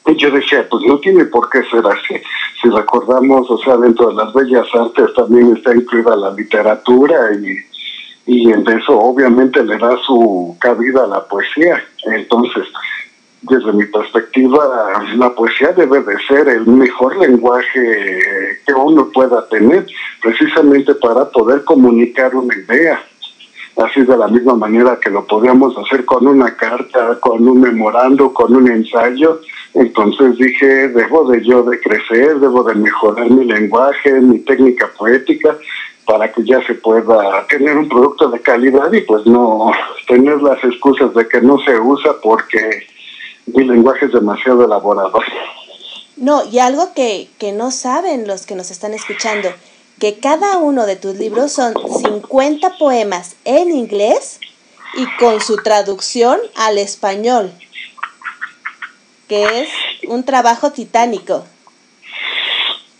Y yo decía, pues no tiene por qué ser así. Si recordamos, o sea, dentro de las bellas artes también está incluida la literatura y, y en eso obviamente le da su cabida a la poesía. Entonces, desde mi perspectiva, la poesía debe de ser el mejor lenguaje que uno pueda tener, precisamente para poder comunicar una idea. Así de la misma manera que lo podíamos hacer con una carta, con un memorando, con un ensayo. Entonces dije, debo de yo de crecer, debo de mejorar mi lenguaje, mi técnica poética, para que ya se pueda tener un producto de calidad y pues no tener las excusas de que no se usa porque mi lenguaje es demasiado elaborado. No, y algo que, que no saben los que nos están escuchando, que cada uno de tus libros son 50 poemas en inglés y con su traducción al español, que es un trabajo titánico.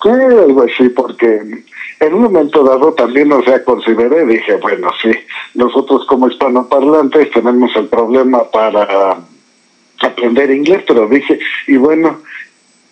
Sí, algo así, porque en un momento dado también, o sea, consideré, dije, bueno, sí, nosotros como hispanoparlantes tenemos el problema para aprender inglés, pero dije, y bueno,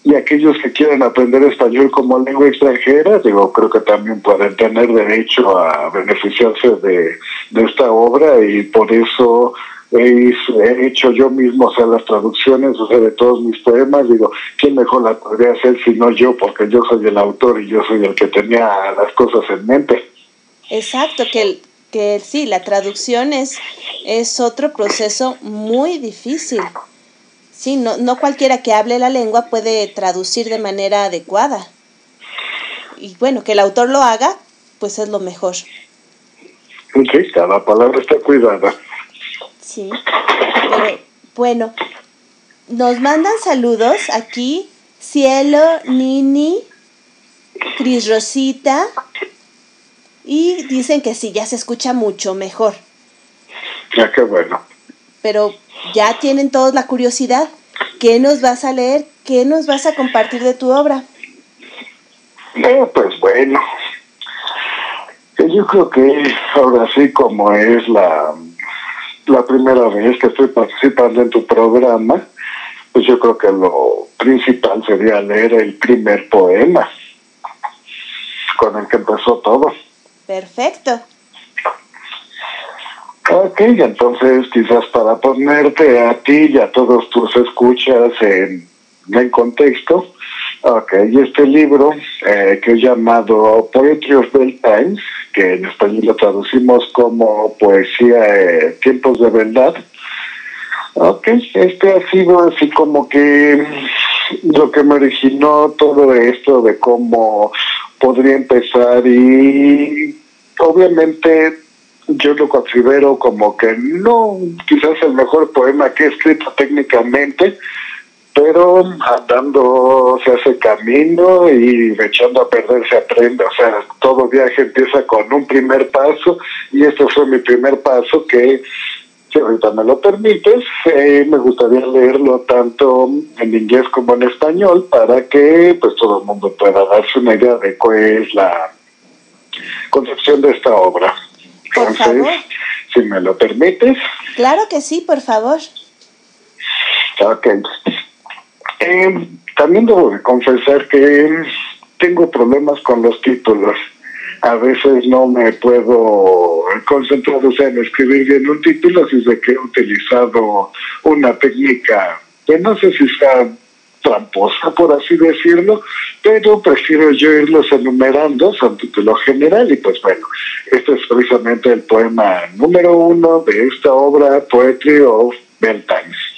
y aquellos que quieran aprender español como lengua extranjera, digo, creo que también pueden tener derecho a beneficiarse de, de esta obra y por eso he, he hecho yo mismo, o sea, las traducciones, o sea, de todos mis poemas, digo, ¿quién mejor la podría hacer si no yo? Porque yo soy el autor y yo soy el que tenía las cosas en mente. Exacto, que, el- que sí, la traducción es, es otro proceso muy difícil. Sí, no, no cualquiera que hable la lengua puede traducir de manera adecuada. Y bueno, que el autor lo haga, pues es lo mejor. Sí, cada palabra está cuidada. Sí. Pero bueno, nos mandan saludos aquí. Cielo, Nini, Cris Rosita. Y dicen que sí, ya se escucha mucho mejor. Ya que bueno. Pero ya tienen todos la curiosidad. ¿Qué nos vas a leer? ¿Qué nos vas a compartir de tu obra? Eh, pues bueno, Eh, yo creo que ahora sí como es la, la primera vez que estoy participando en tu programa, pues yo creo que lo principal sería leer el primer poema con el que empezó todo. Perfecto. Ok, entonces quizás para ponerte a ti y a todos tus escuchas en, en contexto, ok, y este libro eh, que es llamado Poetry of Times, que en español lo traducimos como Poesía eh, Tiempos de Verdad, ok, este ha sido así como que lo que me originó todo esto de cómo podría empezar y obviamente yo lo considero como que no quizás el mejor poema que he escrito técnicamente, pero andando se hace camino y echando a perder se aprende. O sea, todo viaje empieza con un primer paso y este fue mi primer paso que si ahorita me lo permites, eh, me gustaría leerlo tanto en inglés como en español para que pues todo el mundo pueda darse una idea de cuál es la concepción de esta obra. Por Entonces, favor. si me lo permites, Claro que sí, por favor. Ok. Eh, también debo de confesar que tengo problemas con los títulos. A veces no me puedo concentrar o sea, en escribir bien un título si sé que he utilizado una técnica que no sé si sea tramposa, por así decirlo, pero prefiero yo irlos enumerando, son título general, y pues bueno, este es precisamente el poema número uno de esta obra, Poetry of Bell Times.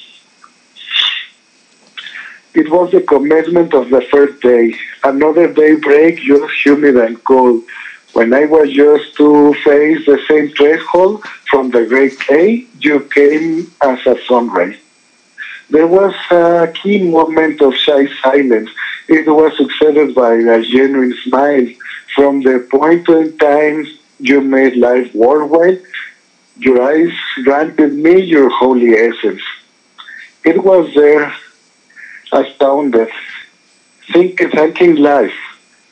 It was the commencement of the first day, another day break just humid and cold, when I was just to face the same threshold from the great day, you came as a sunrise. There was a key moment of shy silence. It was succeeded by a genuine smile. From the point in time you made life worthwhile, your eyes granted me your holy essence. It was there, astounded, think, thanking life.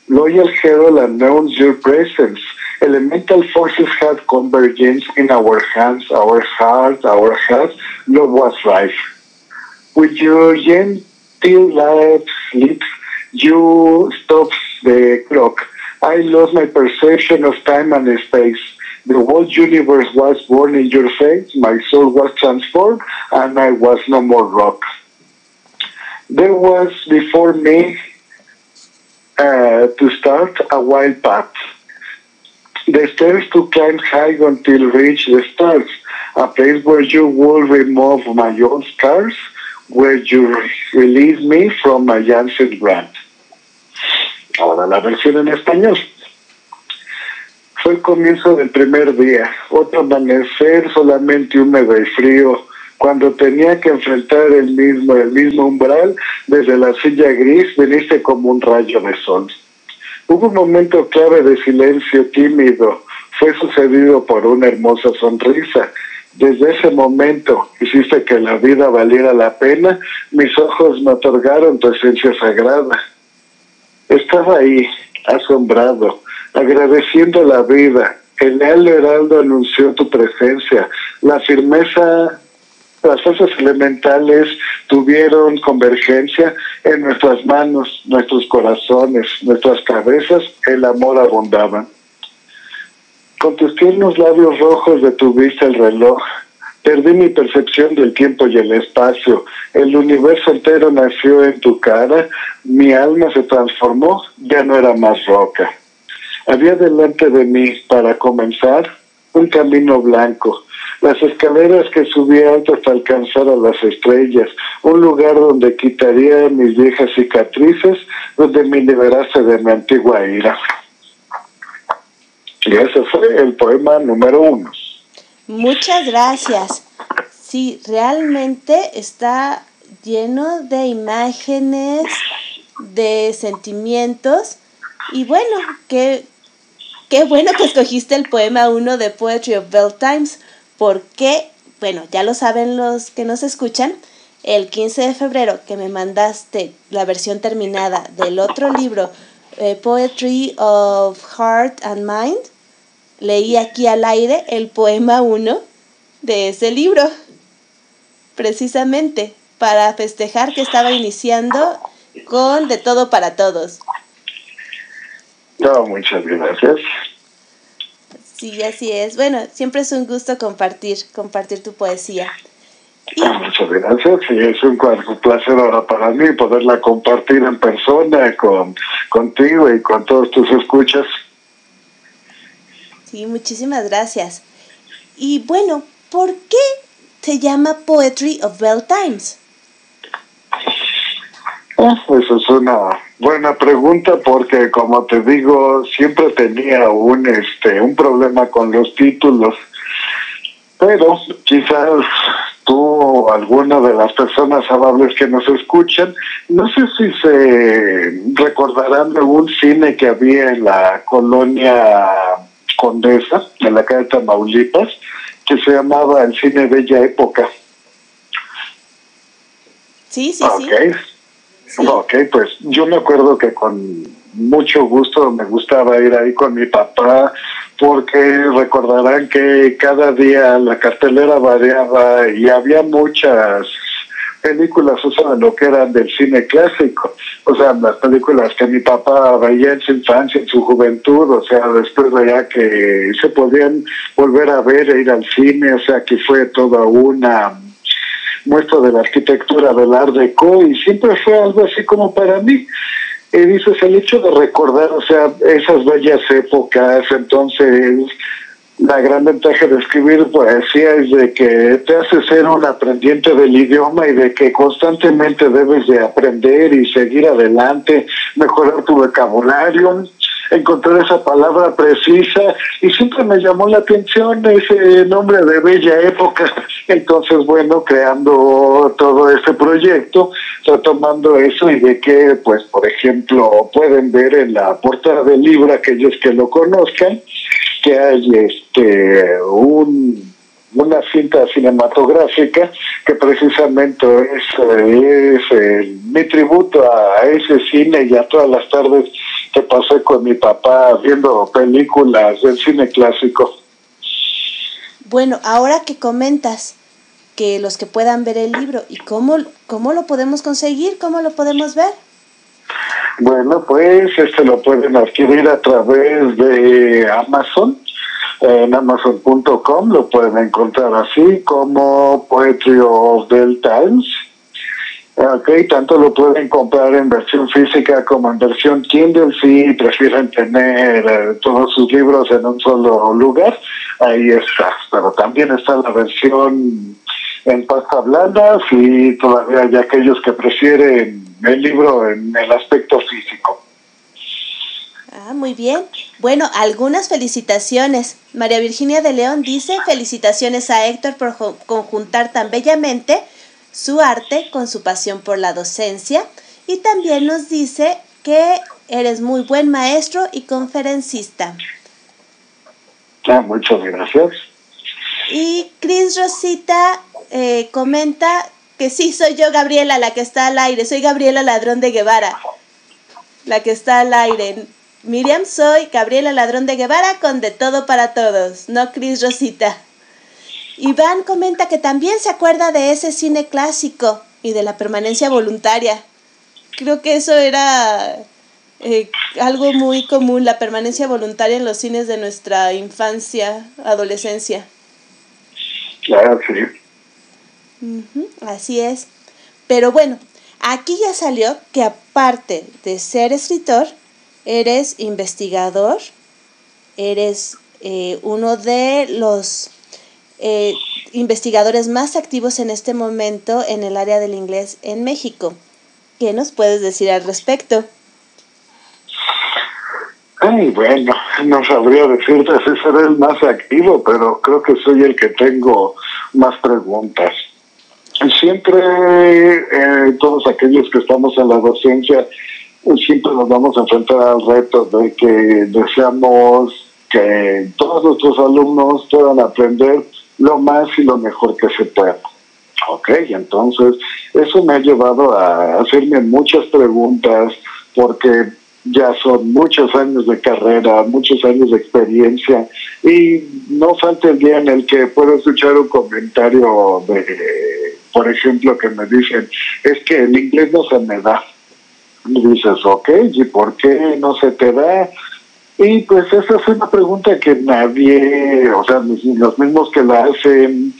Loyal herald announced your presence. Elemental forces had convergence in our hands, our hearts, our hearts. Love was rife. With your gentle lips, lips, you stopped the clock. I lost my perception of time and space. The whole universe was born in your face. My soul was transformed, and I was no more rock. There was before me uh, to start a wild path. The stairs to climb high until reach the stars, a place where you will remove my own scars, where you release me from my ancient brand. Ahora la versión en español. Fue el comienzo del primer día, otro amanecer solamente húmedo y frío, cuando tenía que enfrentar el mismo, el mismo umbral, desde la silla gris viniste como un rayo de sol. Hubo un momento clave de silencio tímido, fue sucedido por una hermosa sonrisa. Desde ese momento hiciste que la vida valiera la pena, mis ojos me otorgaron tu esencia sagrada. Estaba ahí, asombrado, agradeciendo la vida. El leal heraldo anunció tu presencia. La firmeza, las fuerzas elementales tuvieron convergencia en nuestras manos, nuestros corazones, nuestras cabezas. El amor abundaba. Con tus tiernos labios rojos detuviste el reloj. Perdí mi percepción del tiempo y el espacio. El universo entero nació en tu cara. Mi alma se transformó. Ya no era más roca. Había delante de mí, para comenzar, un camino blanco. Las escaleras que subí alto hasta alcanzar a las estrellas. Un lugar donde quitaría mis viejas cicatrices, donde me liberaste de mi antigua ira. Y ese fue el poema número uno. Muchas gracias. Sí, realmente está lleno de imágenes, de sentimientos. Y bueno, qué, qué bueno que escogiste el poema 1 de Poetry of Bell Times, porque, bueno, ya lo saben los que nos escuchan, el 15 de febrero que me mandaste la versión terminada del otro libro, eh, Poetry of Heart and Mind, leí aquí al aire el poema 1 de ese libro, precisamente para festejar que estaba iniciando con De todo para todos. No, muchas gracias. Sí, así es. Bueno, siempre es un gusto compartir, compartir tu poesía. Y Muchas gracias. Y es un cuarto placer ahora para mí poderla compartir en persona con contigo y con todos tus escuchas. sí, muchísimas gracias. Y bueno, ¿por qué se llama Poetry of Bell Times? Ah, Eso es una buena pregunta porque como te digo, siempre tenía un este un problema con los títulos. Pero quizás tú o alguna de las personas amables que nos escuchan, no sé si se recordarán de un cine que había en la colonia Condesa, en la calle Tamaulipas, que se llamaba el cine Bella Época. Sí, sí, sí. Ok, pues yo me acuerdo que con mucho gusto me gustaba ir ahí con mi papá porque recordarán que cada día la cartelera variaba y había muchas películas, o sea, lo que eran del cine clásico, o sea, las películas que mi papá veía en su infancia, en su juventud, o sea, después veía que se podían volver a ver e ir al cine, o sea, que fue toda una muestra de la arquitectura del Art Deco y siempre fue algo así como para mí. Y dices, el hecho de recordar, o sea, esas bellas épocas, entonces la gran ventaja de escribir poesía es de que te hace ser un aprendiente del idioma y de que constantemente debes de aprender y seguir adelante, mejorar tu vocabulario, encontrar esa palabra precisa y siempre me llamó la atención ese nombre de Bella Época. Entonces, bueno, creando todo este proyecto, retomando eso y de que, pues, por ejemplo, pueden ver en la portada del libro aquellos que lo conozcan, que hay este un una cinta cinematográfica que precisamente es, es mi tributo a ese cine y a todas las tardes que pasé con mi papá viendo películas del cine clásico. Bueno, ahora que comentas que los que puedan ver el libro, ¿y cómo, cómo lo podemos conseguir? ¿Cómo lo podemos ver? Bueno, pues este lo pueden adquirir a través de Amazon. En amazon.com lo pueden encontrar así como Poetry of the Times. Ok, tanto lo pueden comprar en versión física como en versión Kindle si prefieren tener eh, todos sus libros en un solo lugar. Ahí está, pero también está la versión en pasta blanda y todavía hay aquellos que prefieren el libro en el aspecto físico. Ah, muy bien. Bueno, algunas felicitaciones. María Virginia de León dice felicitaciones a Héctor por conjuntar tan bellamente su arte con su pasión por la docencia y también nos dice que eres muy buen maestro y conferencista. Ah, muchas gracias. Y Cris Rosita eh, comenta que sí, soy yo Gabriela, la que está al aire, soy Gabriela Ladrón de Guevara, la que está al aire. Miriam, soy Gabriela Ladrón de Guevara con De Todo para Todos, no Cris Rosita. Iván comenta que también se acuerda de ese cine clásico y de la permanencia voluntaria. Creo que eso era eh, algo muy común, la permanencia voluntaria en los cines de nuestra infancia, adolescencia. Claro, sí así es. Pero bueno, aquí ya salió que aparte de ser escritor, eres investigador, eres eh, uno de los eh, investigadores más activos en este momento en el área del inglés en México. ¿Qué nos puedes decir al respecto? Ay, bueno, no sabría decirte si seré el más activo, pero creo que soy el que tengo más preguntas siempre eh, todos aquellos que estamos en la docencia siempre nos vamos a enfrentar al reto de que deseamos que todos nuestros alumnos puedan aprender lo más y lo mejor que se pueda. Ok, entonces eso me ha llevado a hacerme muchas preguntas porque ya son muchos años de carrera, muchos años de experiencia y no falta el día en el que puedo escuchar un comentario de por ejemplo, que me dicen, es que el inglés no se me da. Y dices, ok, ¿y por qué no se te da? Y pues esa es una pregunta que nadie, o sea, los mismos que la hacen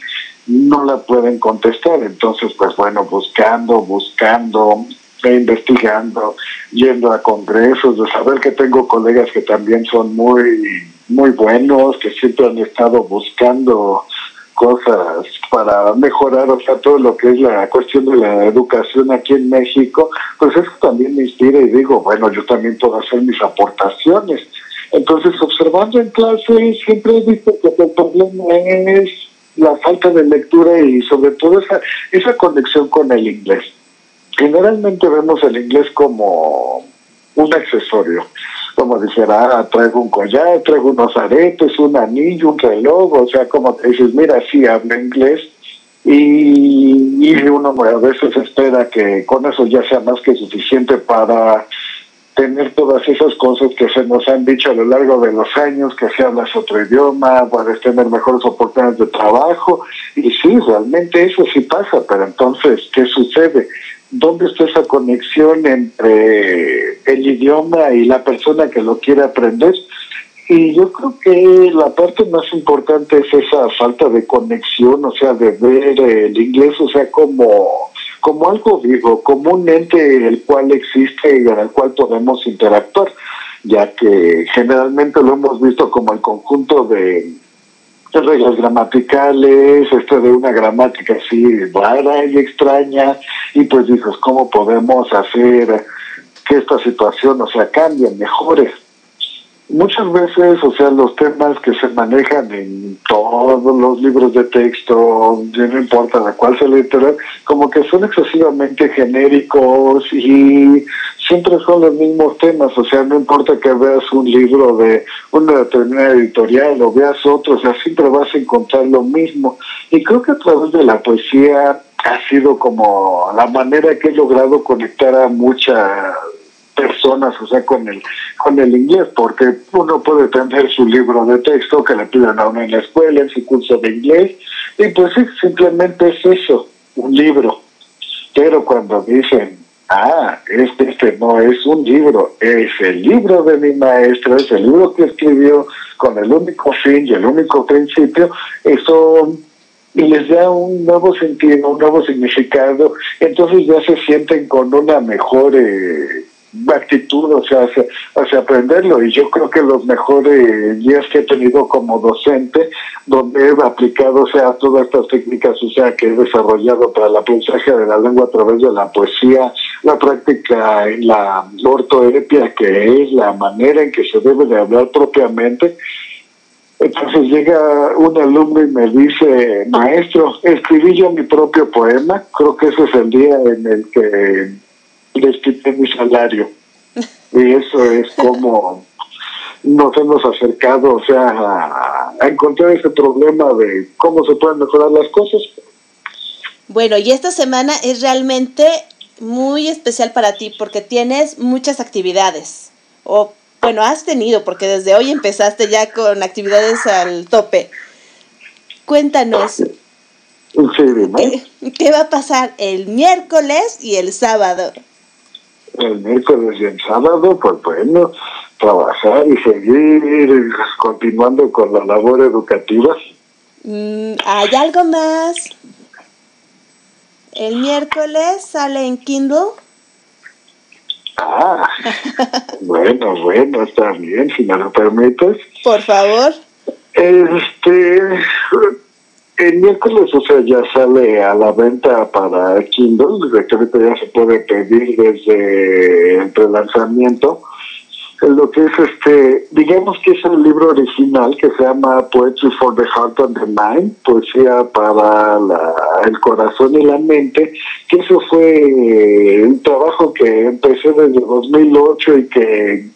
no la pueden contestar. Entonces, pues bueno, buscando, buscando, investigando, yendo a congresos, de saber que tengo colegas que también son muy, muy buenos, que siempre han estado buscando cosas para mejorar, o sea, todo lo que es la cuestión de la educación aquí en México, pues eso también me inspira y digo, bueno, yo también puedo hacer mis aportaciones. Entonces, observando en clase, siempre he visto que el problema es la falta de lectura y sobre todo esa, esa conexión con el inglés. Generalmente vemos el inglés como un accesorio, como dijera, ah, traigo un collar, traigo unos aretes, un anillo, un reloj, o sea, como te dices, mira, sí habla inglés, y, y uno a veces espera que con eso ya sea más que suficiente para tener todas esas cosas que se nos han dicho a lo largo de los años, que si hablas otro idioma, puedes tener mejores oportunidades de trabajo, y sí, realmente eso sí pasa, pero entonces, ¿qué sucede? ¿Dónde está esa conexión entre el idioma y la persona que lo quiere aprender? Y yo creo que la parte más importante es esa falta de conexión, o sea, de ver el inglés, o sea, como como algo vivo, como un ente el cual existe y el cual podemos interactuar, ya que generalmente lo hemos visto como el conjunto de reglas gramaticales, esto de una gramática así rara y extraña, y pues dices, ¿cómo podemos hacer que esta situación, o sea, cambie, mejore? Muchas veces, o sea, los temas que se manejan en todos los libros de texto, no importa de cuál sea literal, como que son excesivamente genéricos y siempre son los mismos temas, o sea, no importa que veas un libro de una editorial o veas otro, o sea, siempre vas a encontrar lo mismo. Y creo que a través de la poesía ha sido como la manera que he logrado conectar a muchas personas, o sea, con el, con el inglés, porque uno puede tener su libro de texto que le piden a uno en la escuela, en su curso de inglés, y pues sí, simplemente es eso, un libro. Pero cuando dicen, ah, este, este no es un libro, es el libro de mi maestra, es el libro que escribió con el único fin y el único principio, eso y les da un nuevo sentido, un nuevo significado, entonces ya se sienten con una mejor eh, actitud, o sea, hacia, aprenderlo. Y yo creo que los mejores días que he tenido como docente, donde he aplicado, o sea, todas estas técnicas, o sea, que he desarrollado para el aprendizaje de la lengua a través de la poesía, la práctica en la ortoepia, que es la manera en que se debe de hablar propiamente. Entonces llega un alumno y me dice, maestro, escribí yo mi propio poema. Creo que ese es el día en el que les quité mi salario. Y eso es como nos hemos acercado, o sea, a, encontrar ese problema de cómo se pueden mejorar las cosas. Bueno, y esta semana es realmente muy especial para ti porque tienes muchas actividades. O, bueno, has tenido, porque desde hoy empezaste ya con actividades al tope. Cuéntanos. ¿Qué, ¿Qué va a pasar el miércoles y el sábado? El miércoles y el sábado, pues bueno, trabajar y seguir continuando con la labor educativa. Mm, ¿Hay algo más? El miércoles sale en Kindle. Ah, bueno, bueno, está bien, si me lo permites. Por favor. Este, el miércoles, o sea, ya sale a la venta para Kindle, de que ya se puede pedir desde el prelanzamiento. Lo que es este, digamos que es el libro original que se llama Poetry for the Heart and the Mind, poesía para el corazón y la mente, que eso fue un trabajo que empecé desde 2008 y que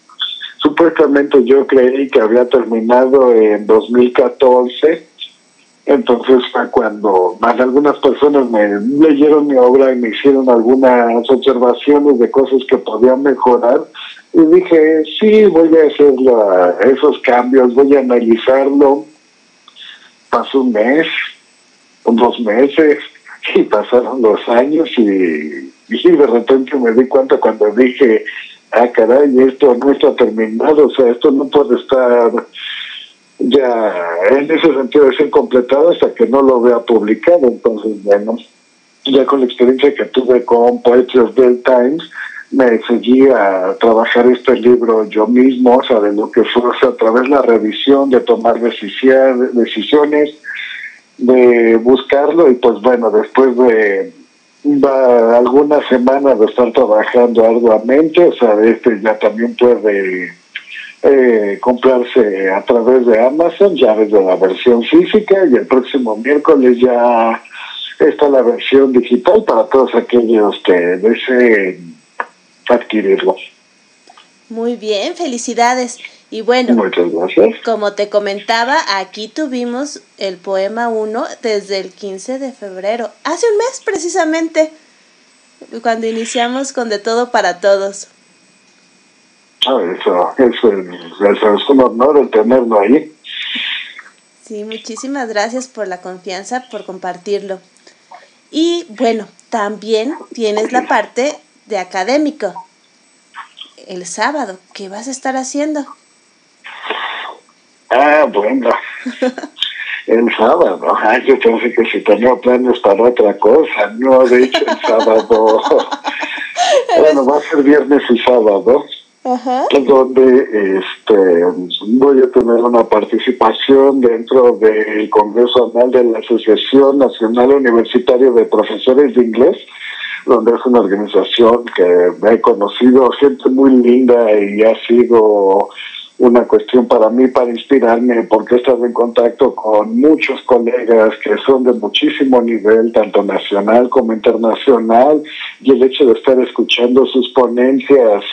supuestamente yo creí que había terminado en 2014 entonces cuando algunas personas me leyeron mi obra y me hicieron algunas observaciones de cosas que podían mejorar. Y dije, sí, voy a hacer esos cambios, voy a analizarlo. Pasó un mes, dos meses, y pasaron los años y, y de repente me di cuenta cuando dije, ah, caray, esto no está terminado, o sea, esto no puede estar ya en ese sentido es incompletado hasta que no lo vea publicado. Entonces, bueno, ya con la experiencia que tuve con Poetry of the Times, me seguí a trabajar este libro yo mismo, o sea, de lo que fue a través de la revisión, de tomar decisiones, de buscarlo y pues bueno, después de algunas semanas de estar trabajando arduamente, o sea, este ya también puede eh, comprarse a través de Amazon, ya desde la versión física y el próximo miércoles ya está la versión digital para todos aquellos que deseen adquirirlo. Muy bien, felicidades. Y bueno, Muchas gracias. como te comentaba, aquí tuvimos el poema 1 desde el 15 de febrero, hace un mes precisamente, cuando iniciamos con De Todo para Todos. Ah, Eso, eso, es un honor el tenerlo ahí. Sí, muchísimas gracias por la confianza, por compartirlo. Y bueno, también tienes la parte de académico. El sábado, ¿qué vas a estar haciendo? Ah, bueno. El sábado. Ah, yo pensé que si tenía planes para otra cosa. No, de hecho, el sábado. bueno, va a ser viernes y sábado. Ajá. donde este, voy a tener una participación dentro del Congreso Anual de la Asociación Nacional Universitaria de Profesores de Inglés, donde es una organización que me he conocido, gente muy linda y ha sido una cuestión para mí para inspirarme porque he estado en contacto con muchos colegas que son de muchísimo nivel, tanto nacional como internacional, y el hecho de estar escuchando sus ponencias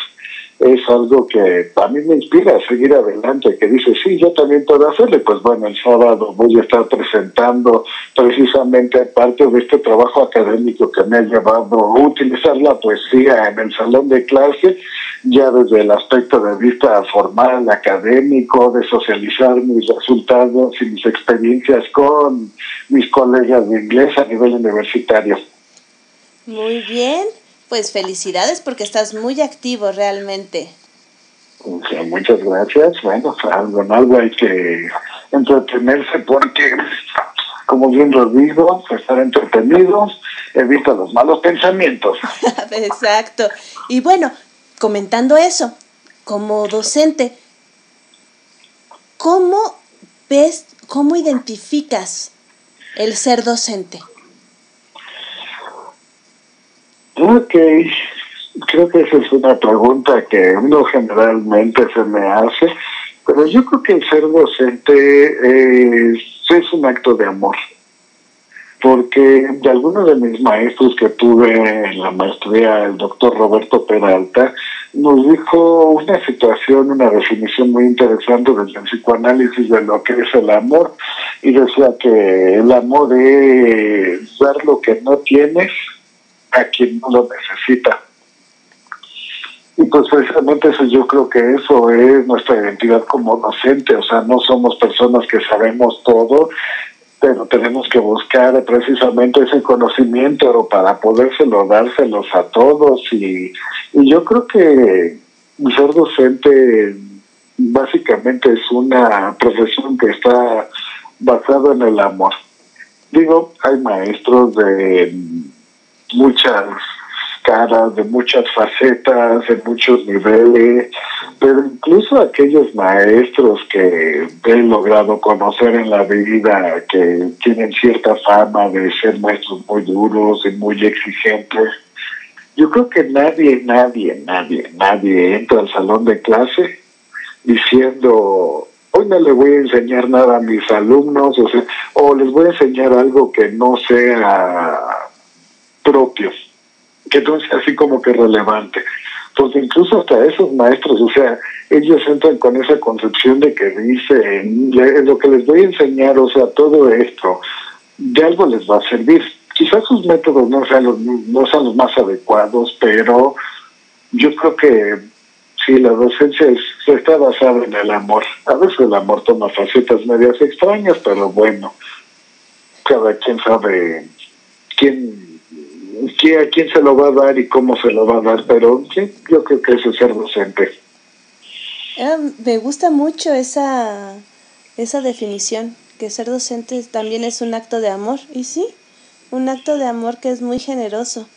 es algo que a mí me inspira a seguir adelante, que dice, sí, yo también puedo hacerle. Pues bueno, el sábado voy a estar presentando precisamente parte de este trabajo académico que me ha llevado a utilizar la poesía en el salón de clase, ya desde el aspecto de vista formal, académico, de socializar mis resultados y mis experiencias con mis colegas de inglés a nivel universitario. Muy bien, pues felicidades porque estás muy activo realmente. O sea, muchas gracias. Bueno, algo, en algo hay que entretenerse porque, como bien lo digo, estar entretenidos evita los malos pensamientos. Exacto. Y bueno, comentando eso, como docente, ¿cómo ves, cómo identificas el ser docente? Ok, creo que esa es una pregunta que uno generalmente se me hace, pero yo creo que el ser docente es, es un acto de amor, porque de algunos de mis maestros que tuve en la maestría, el doctor Roberto Peralta, nos dijo una situación, una definición muy interesante desde el psicoanálisis de lo que es el amor, y decía que el amor es dar lo que no tienes a quien no lo necesita. Y pues precisamente eso yo creo que eso es nuestra identidad como docente, o sea, no somos personas que sabemos todo, pero tenemos que buscar precisamente ese conocimiento para podérselo dárselos a todos y, y yo creo que ser docente básicamente es una profesión que está basada en el amor. Digo, hay maestros de muchas caras, de muchas facetas, de muchos niveles, pero incluso aquellos maestros que he logrado conocer en la vida, que tienen cierta fama de ser maestros muy duros y muy exigentes, yo creo que nadie, nadie, nadie, nadie entra al salón de clase diciendo, hoy no le voy a enseñar nada a mis alumnos, o, o les voy a enseñar algo que no sea propio, que no sea así como que relevante. Porque incluso hasta esos maestros, o sea, ellos entran con esa concepción de que dicen, lo que les voy a enseñar, o sea, todo esto, de algo les va a servir. Quizás sus métodos no sean los, no sean los más adecuados, pero yo creo que sí, la docencia es, está basada en el amor. A veces el amor toma facetas medias extrañas, pero bueno, cada quien sabe quién, quién, a quién se lo va a dar y cómo se lo va a dar, pero sí, yo creo que eso es ser docente. Eh, me gusta mucho esa, esa definición, que ser docente también es un acto de amor, y sí, un acto de amor que es muy generoso.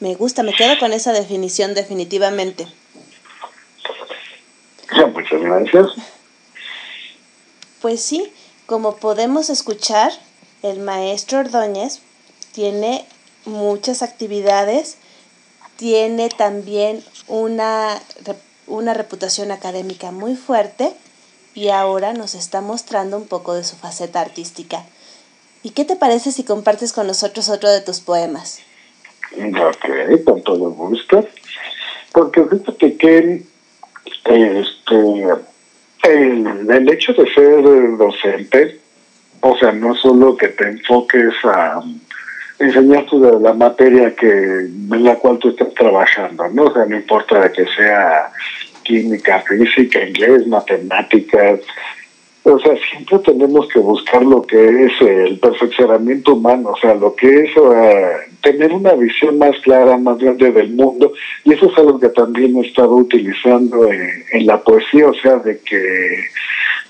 Me gusta, me quedo con esa definición definitivamente. Ya, muchas gracias. Pues sí, como podemos escuchar, el maestro Ordóñez tiene muchas actividades, tiene también una, una reputación académica muy fuerte y ahora nos está mostrando un poco de su faceta artística. ¿Y qué te parece si compartes con nosotros otro de tus poemas? Ok, con todo gusto. Porque fíjate que este, el, el hecho de ser docente, o sea, no solo que te enfoques a enseñar toda la materia que en la cual tú estás trabajando, ¿no? O sea, no importa que sea química, física, inglés, matemáticas, o sea, siempre tenemos que buscar lo que es el perfeccionamiento humano, o sea, lo que es eh, tener una visión más clara, más grande del mundo, y eso es algo que también he estado utilizando en, en la poesía, o sea, de que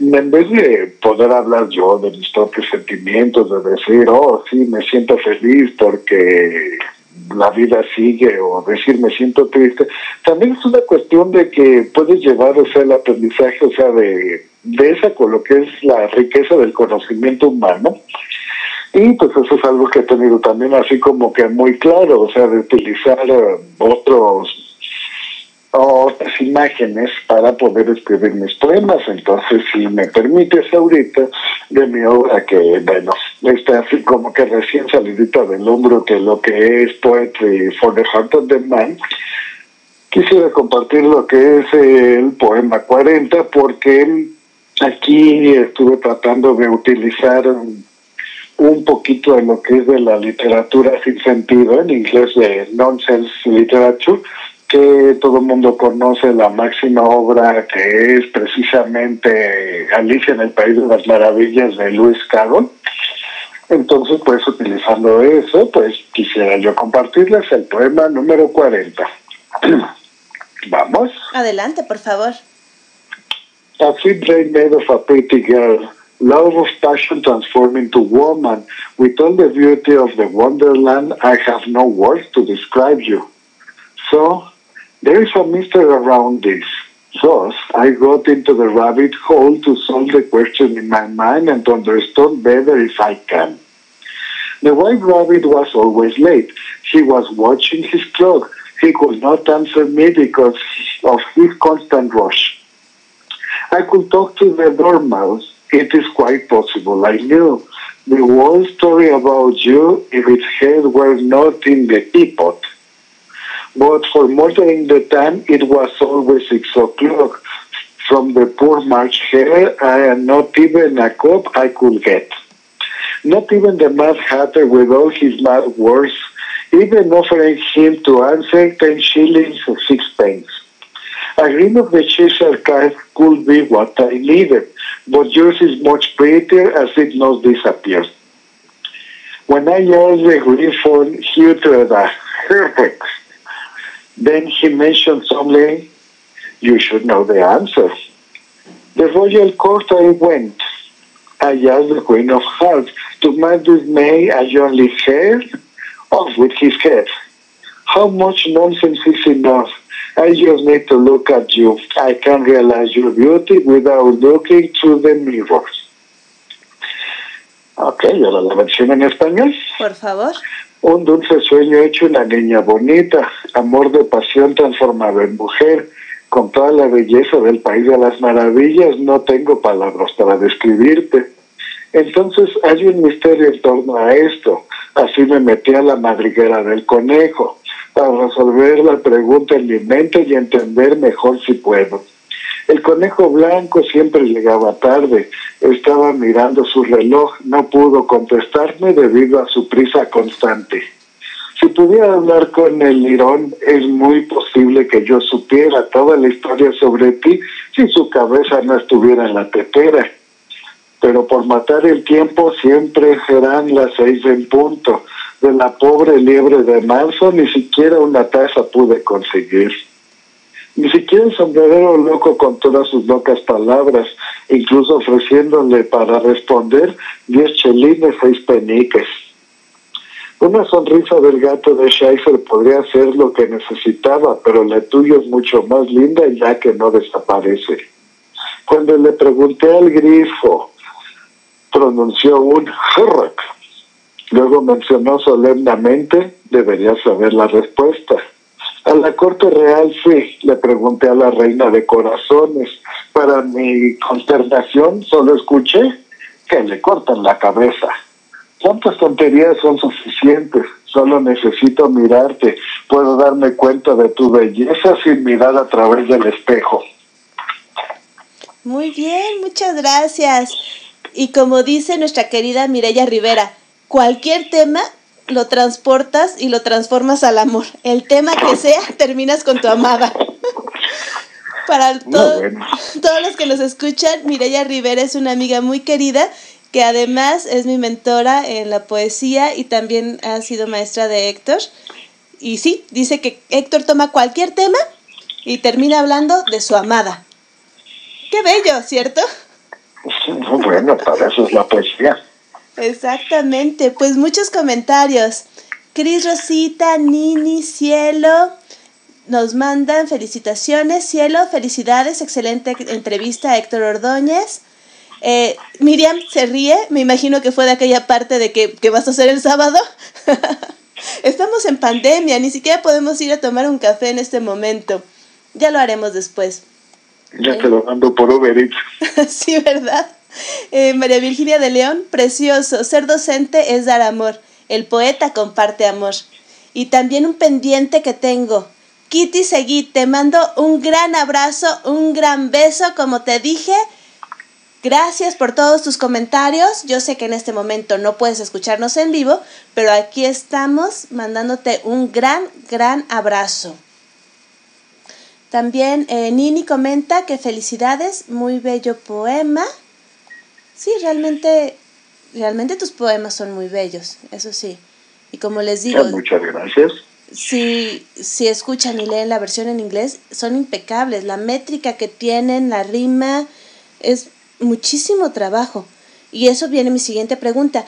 en vez de poder hablar yo de mis propios sentimientos, de decir, oh, sí, me siento feliz porque la vida sigue o decir me siento triste, también es una cuestión de que puedes llevar, o sea, el aprendizaje, o sea, de, de esa con lo que es la riqueza del conocimiento humano. Y pues eso es algo que he tenido también así como que muy claro, o sea, de utilizar eh, otros otras imágenes para poder escribir mis poemas. Entonces, si me permites ahorita, de mi obra que, bueno, está así como que recién salidita del hombro, que lo que es Poetry for the Heart of the Man, quisiera compartir lo que es el poema 40, porque aquí estuve tratando de utilizar un poquito de lo que es de la literatura sin sentido, en inglés de nonsense literature, que todo el mundo conoce la máxima obra que es precisamente Alicia en el País de las Maravillas de Lewis Carroll. Entonces, pues utilizando eso, pues quisiera yo compartirles el poema número 40. Vamos. Adelante, por favor. A sweet brain made of a pretty girl, love of passion transformed into woman. With all the beauty of the wonderland, I have no words to describe you. So, There is a mystery around this. Thus, I got into the rabbit hole to solve the question in my mind and to understand better if I can. The white rabbit was always late. He was watching his clock. He could not answer me because of his constant rush. I could talk to the dormouse. It is quite possible. I knew the whole story about you if its head were not in the teapot. But for motoring the time, it was always six o'clock. From the poor March I had not even a cup I could get. Not even the Mad Hatter with all his mad words, even offering him to answer ten shillings or sixpence. A ring of the Cheshire cat could be what I needed, but yours is much prettier as it not disappears. When I asked the Griffon, he uttered a then he mentioned something, you should know the answer. The royal court I went. I asked the Queen of Hearts. To my dismay, I only heard off with his head. How much nonsense is enough? I just need to look at you. I can't realize your beauty without looking through the mirrors. Ok, ahora la versión en español. Por favor. Un dulce sueño hecho una niña bonita, amor de pasión transformado en mujer, con toda la belleza del país de las maravillas, no tengo palabras para describirte. Entonces hay un misterio en torno a esto. Así me metí a la madriguera del conejo, para resolver la pregunta en mi mente y entender mejor si puedo. El conejo blanco siempre llegaba tarde. Estaba mirando su reloj. No pudo contestarme debido a su prisa constante. Si pudiera hablar con el lirón, es muy posible que yo supiera toda la historia sobre ti si su cabeza no estuviera en la tetera. Pero por matar el tiempo siempre serán las seis en punto. De la pobre liebre de marzo ni siquiera una taza pude conseguir. El sombrerero loco con todas sus locas palabras, incluso ofreciéndole para responder diez chelines, seis peniques. Una sonrisa del gato de Schaefer podría ser lo que necesitaba, pero la tuya es mucho más linda ya que no desaparece. Cuando le pregunté al grifo, pronunció un hrk. Luego mencionó solemnemente, debería saber la respuesta. A la corte real sí, le pregunté a la reina de corazones. Para mi consternación solo escuché que le cortan la cabeza. ¿Cuántas tonterías son suficientes? Solo necesito mirarte. Puedo darme cuenta de tu belleza sin mirar a través del espejo. Muy bien, muchas gracias. Y como dice nuestra querida Mireya Rivera, cualquier tema lo transportas y lo transformas al amor. El tema que sea, terminas con tu amada. Para todo- todos los que nos escuchan, Mireya Rivera es una amiga muy querida que además es mi mentora en la poesía y también ha sido maestra de Héctor. Y sí, dice que Héctor toma cualquier tema y termina hablando de su amada. Qué bello, ¿cierto? Bueno, para eso es la poesía. Exactamente, pues muchos comentarios. Cris Rosita, Nini, Cielo, nos mandan felicitaciones. Cielo, felicidades, excelente entrevista a Héctor Ordóñez. Eh, Miriam se ríe, me imagino que fue de aquella parte de que, que vas a hacer el sábado. Estamos en pandemia, ni siquiera podemos ir a tomar un café en este momento. Ya lo haremos después. Ya te lo mando por Uber Eats. sí, ¿verdad? Eh, María Virginia de León, precioso. Ser docente es dar amor. El poeta comparte amor. Y también un pendiente que tengo. Kitty Seguí, te mando un gran abrazo, un gran beso, como te dije. Gracias por todos tus comentarios. Yo sé que en este momento no puedes escucharnos en vivo, pero aquí estamos mandándote un gran, gran abrazo. También eh, Nini comenta que felicidades, muy bello poema. Sí, realmente, realmente tus poemas son muy bellos, eso sí. Y como les digo, Muchas gracias. si, si escuchan y leen la versión en inglés, son impecables. La métrica que tienen, la rima, es muchísimo trabajo. Y eso viene mi siguiente pregunta.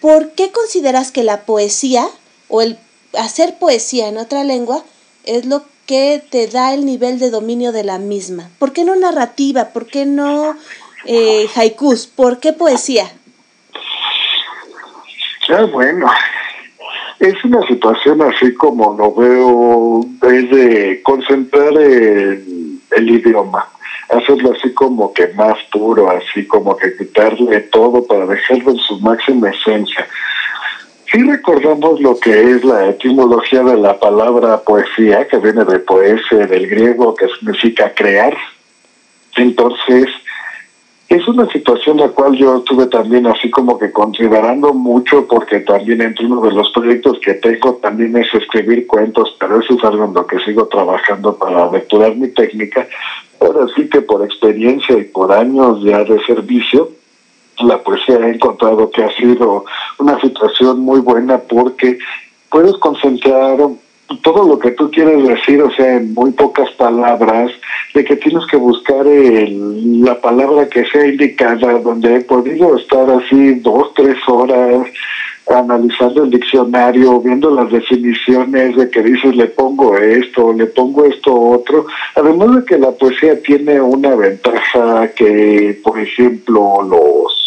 ¿Por qué consideras que la poesía o el hacer poesía en otra lengua es lo que te da el nivel de dominio de la misma? ¿Por qué no narrativa? ¿Por qué no eh, haikus? ¿Por qué poesía? Ya, bueno, es una situación así como lo veo, es de concentrar el, el idioma, hacerlo así como que más puro, así como que quitarle todo para dejarlo en su máxima esencia. Si recordamos lo que es la etimología de la palabra poesía, que viene de poese, del griego, que significa crear, entonces es una situación la cual yo estuve también así como que considerando mucho porque también entre uno de los proyectos que tengo también es escribir cuentos, pero eso es algo en lo que sigo trabajando para depurar mi técnica. Ahora sí que por experiencia y por años ya de servicio, la poesía he encontrado que ha sido una situación muy buena porque puedes concentrar todo lo que tú quieres decir, o sea, en muy pocas palabras, de que tienes que buscar el- la palabra que sea indicada, donde he podido estar así dos, tres horas analizando el diccionario, viendo las definiciones de que dices le pongo esto, le pongo esto otro, además de que la poesía tiene una ventaja que, por ejemplo, los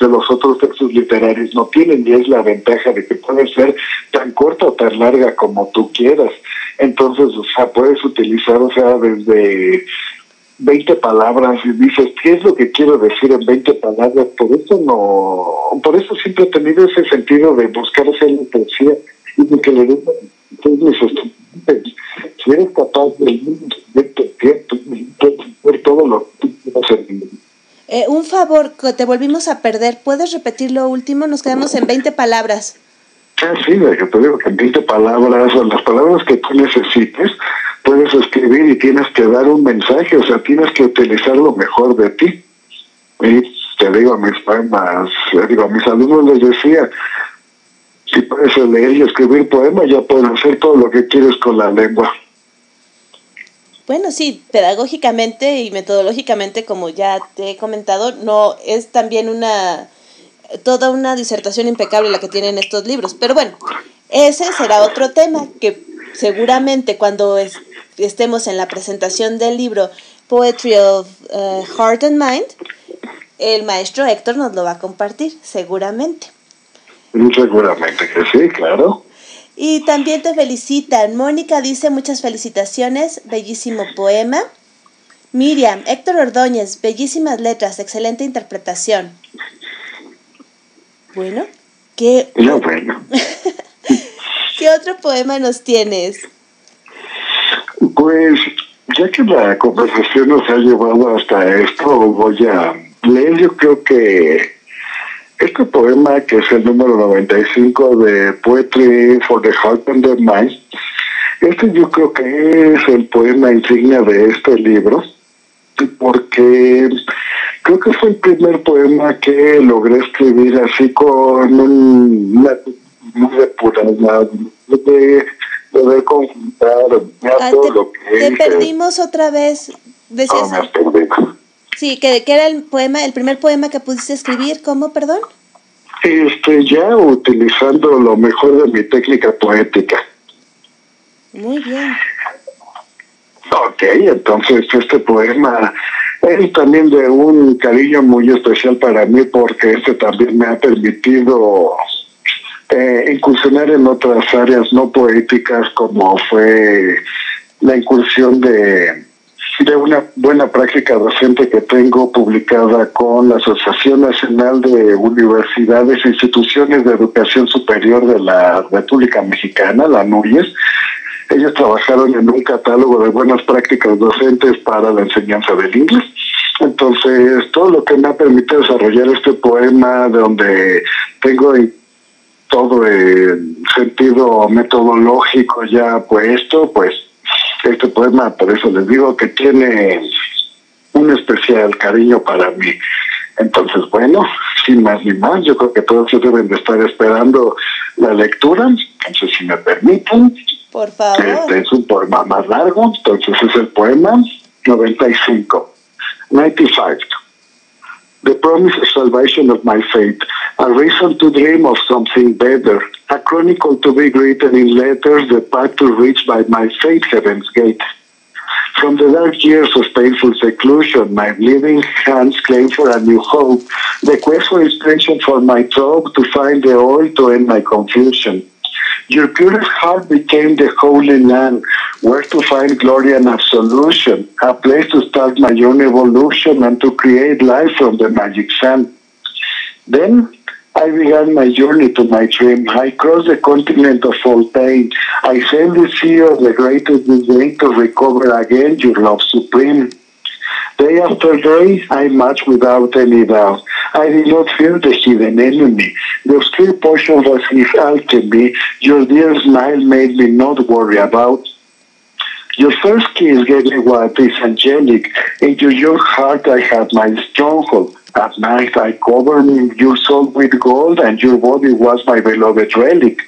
de los otros textos literarios no tienen y es la ventaja de que puede ser tan corta o tan larga como tú quieras. Entonces, o sea, puedes utilizar, o sea, desde 20 palabras y dices, ¿qué es lo que quiero decir en 20 palabras? Por eso no, por eso siempre he tenido ese sentido de buscar hacer la poesía y de que le den mis estudiantes, si eres capaz de ver todo lo que quieras en Eh, un favor, que te volvimos a perder. ¿Puedes repetir lo último? Nos quedamos en 20 palabras. Ah, sí, que te digo que en 20 palabras, o las palabras que tú necesites, puedes escribir y tienes que dar un mensaje, o sea, tienes que utilizar lo mejor de ti. Y te digo a mis poemas, digo a mis alumnos les decía, si puedes leer y escribir poemas, ya puedes hacer todo lo que quieres con la lengua. Bueno, sí, pedagógicamente y metodológicamente, como ya te he comentado, no es también una toda una disertación impecable la que tienen estos libros. Pero bueno, ese será otro tema que seguramente cuando es- estemos en la presentación del libro Poetry of eh, Heart and Mind, el maestro Héctor nos lo va a compartir, seguramente. Seguramente que sí, claro. Y también te felicitan. Mónica dice muchas felicitaciones, bellísimo poema. Miriam, Héctor Ordóñez, bellísimas letras, excelente interpretación. Bueno, ¿qué, bueno. ¿qué otro poema nos tienes? Pues ya que la conversación nos ha llevado hasta esto, voy a leer yo creo que este poema, que es el número 95 de Poetry for the Heart and the Mind, este yo creo que es el poema insignia de este libro, porque creo que fue el primer poema que logré escribir así con un, una muy de poder conjuntar Ah, todo te, lo que te es, perdimos otra vez. Decías, No, me. Sí, que, que era el poema, el primer poema que pudiste escribir, ¿cómo, perdón? Este, ya utilizando lo mejor de mi técnica poética. Muy bien. Ok, entonces este poema es también de un cariño muy especial para mí porque este también me ha permitido eh, incursionar en otras áreas no poéticas como fue la incursión de, de una buena práctica docente que tengo publicada con la Asociación Nacional de Universidades e Instituciones de Educación Superior de la República Mexicana, la NURIES. Ellos trabajaron en un catálogo de buenas prácticas docentes para la enseñanza del inglés. Entonces, todo lo que me ha permitido desarrollar este poema, donde tengo en todo el sentido metodológico ya puesto, pues este poema, por eso les digo que tiene un especial cariño para mí. Entonces, bueno, sin más ni más, yo creo que todos deben de estar esperando la lectura. Entonces, si me permiten, Por favor. este es un poema más largo, entonces es el poema 95. 95. The promised salvation of my faith, a reason to dream of something better, a chronicle to be written in letters, the path to reach by my faith heaven's gate. From the dark years of painful seclusion, my bleeding hands claim for a new hope, the quest for inspiration for my throat to find the oil to end my confusion. Your purest heart became the holy land, where to find glory and absolution, a place to start my own evolution and to create life from the magic sand. Then I began my journey to my dream. I crossed the continent of all pain. I sailed the sea of the greatest disdain to recover again your love supreme. Day after day, I marched without any doubt. I did not fear the hidden enemy. The obscure portion was his alchemy. Your dear smile made me not worry about. Your first kiss gave me what is angelic. Into your heart I had my stronghold. At night I covered your soul with gold, and your body was my beloved relic.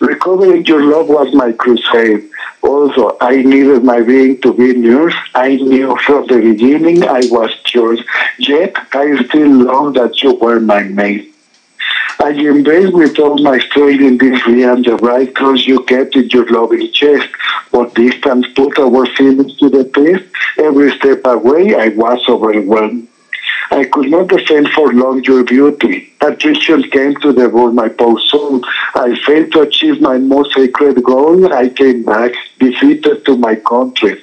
Recovering your love was my crusade. Also, I needed my being to be yours. I knew from the beginning I was yours. Yet, I still long that you were my mate. I embraced with all my strength in this realm the right cross you kept in your loving chest. But distance put our feelings to the test. Every step away, I was overwhelmed. I could not defend for long your beauty. Attrition came to devour my poor soul. I failed to achieve my most sacred goal. I came back, defeated to my country.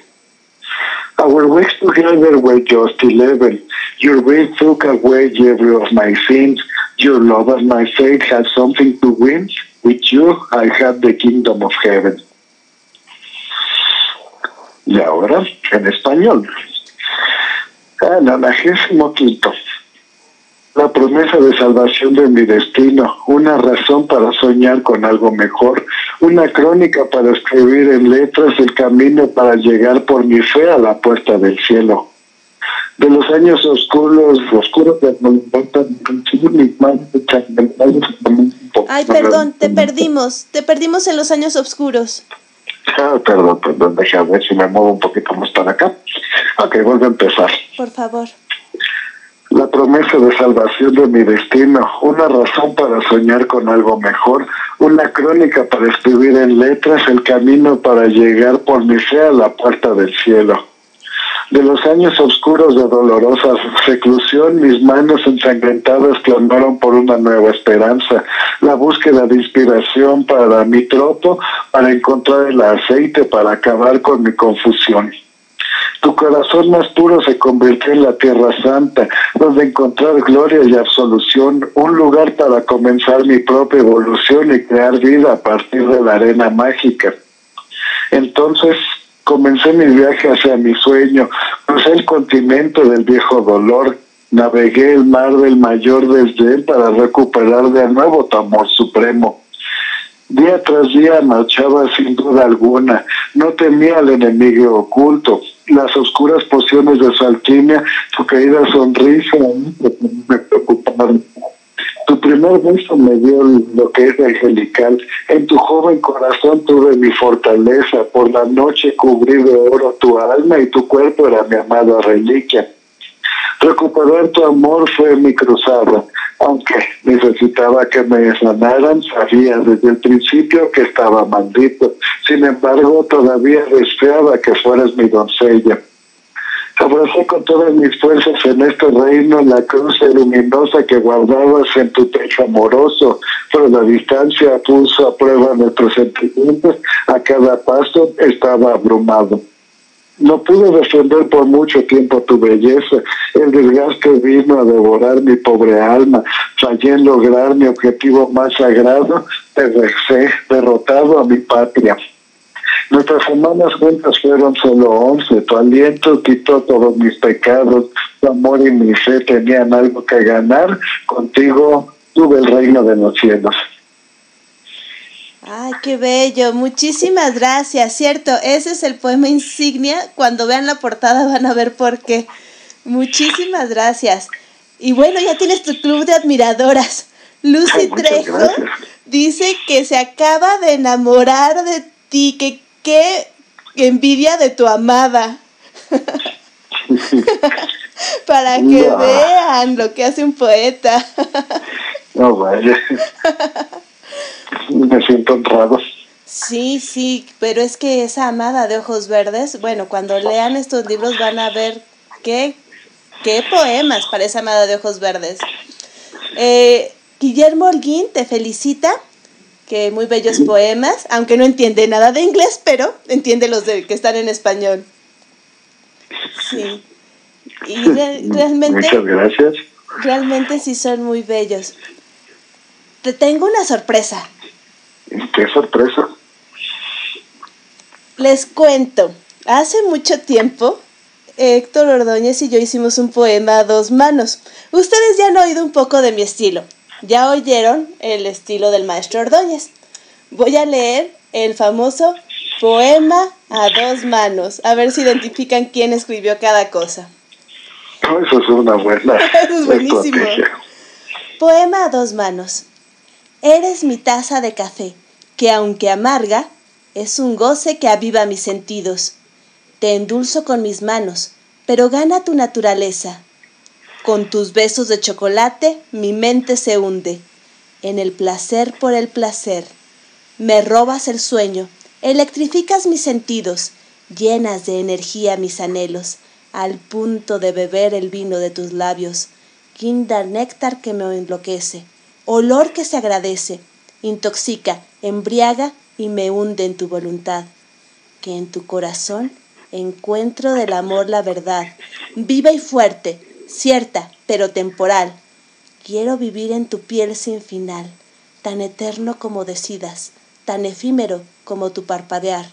Our weeks together were just eleven. Your grace took away every of my sins. Your love and my faith had something to win. With you, I had the kingdom of heaven. Y ahora, en español. Nonagésimo quinto. La promesa de salvación de mi destino, una razón para soñar con algo mejor, una crónica para escribir en letras el camino para llegar por mi fe a la puerta del cielo. De los años oscuros, oscuros de manos Ay, perdón, te perdimos. Te perdimos en los años oscuros. Ah, perdón, perdón, déjame ver si me muevo un poquito más para acá. Ok, vuelvo a empezar. Por favor. La promesa de salvación de mi destino, una razón para soñar con algo mejor, una crónica para escribir en letras el camino para llegar por mi fe a la puerta del cielo. De los años oscuros de dolorosa reclusión, mis manos ensangrentadas clamaron por una nueva esperanza, la búsqueda de inspiración para mi tropo, para encontrar el aceite, para acabar con mi confusión. Tu corazón más puro se convirtió en la tierra santa, donde encontrar gloria y absolución, un lugar para comenzar mi propia evolución y crear vida a partir de la arena mágica. Entonces, Comencé mi viaje hacia mi sueño, crucé el continente del viejo dolor, navegué el mar del mayor desdén para recuperar de nuevo tu amor supremo. Día tras día marchaba sin duda alguna, no temía al enemigo oculto, las oscuras pociones de su alquimia, su querida sonrisa, me preocupaban. Tu primer beso me dio lo que es angelical. En tu joven corazón tuve mi fortaleza. Por la noche cubrí de oro tu alma y tu cuerpo era mi amada reliquia. Recuperar tu amor fue mi cruzada. Aunque necesitaba que me sanaran, sabía desde el principio que estaba maldito. Sin embargo, todavía deseaba que fueras mi doncella. Abracé con todas mis fuerzas en este reino la cruz luminosa que guardabas en tu pecho amoroso, pero la distancia puso a prueba nuestros sentimientos. A cada paso estaba abrumado. No pude defender por mucho tiempo tu belleza. El desgaste vino a devorar mi pobre alma. Fallé en lograr mi objetivo más sagrado. Dejé derrotado a mi patria. Nuestras semanas juntas fueron solo once. Tu aliento quitó todos mis pecados. Tu amor y mi fe tenían algo que ganar. Contigo tuve el reino de los cielos. Ay, qué bello. Muchísimas gracias. Cierto, ese es el poema insignia. Cuando vean la portada van a ver por qué. Muchísimas gracias. Y bueno, ya tienes tu club de admiradoras. Lucy Ay, Trejo gracias. dice que se acaba de enamorar de ti, que qué envidia de tu amada. Para que No. vean lo que hace un poeta. No vaya. Me siento honrado. Sí, sí, pero es que esa amada de ojos verdes, bueno, cuando lean estos libros van a ver qué, qué poemas para esa amada de ojos verdes. Eh, Guillermo Holguín te felicita, que muy bellos poemas, aunque no entiende nada de inglés, pero entiende los de, que están en español. Sí. Y re- realmente, Muchas gracias. realmente sí son muy bellos. Te tengo una sorpresa. Qué sorpresa. Les cuento, hace mucho tiempo Héctor Ordóñez y yo hicimos un poema a dos manos. Ustedes ya han oído un poco de mi estilo, ya oyeron el estilo del maestro Ordóñez. Voy a leer el famoso poema a dos manos, a ver si identifican quién escribió cada cosa. No, eso es una buena Eso es buenísimo. estrategia. Poema a dos manos. Eres mi taza de café, que aunque amarga, es un goce que aviva mis sentidos. Te endulzo con mis manos, pero gana tu naturaleza. Con tus besos de chocolate mi mente se hunde, en el placer por el placer. Me robas el sueño, electrificas mis sentidos, llenas de energía mis anhelos, al punto de beber el vino de tus labios. Guinda néctar que me enloquece, olor que se agradece, intoxica, embriaga y me hunde en tu voluntad. Que en tu corazón encuentro del amor la verdad, viva y fuerte, cierta, pero temporal. Quiero vivir en tu piel sin final, tan eterno como decidas, tan efímero como tu parpadear.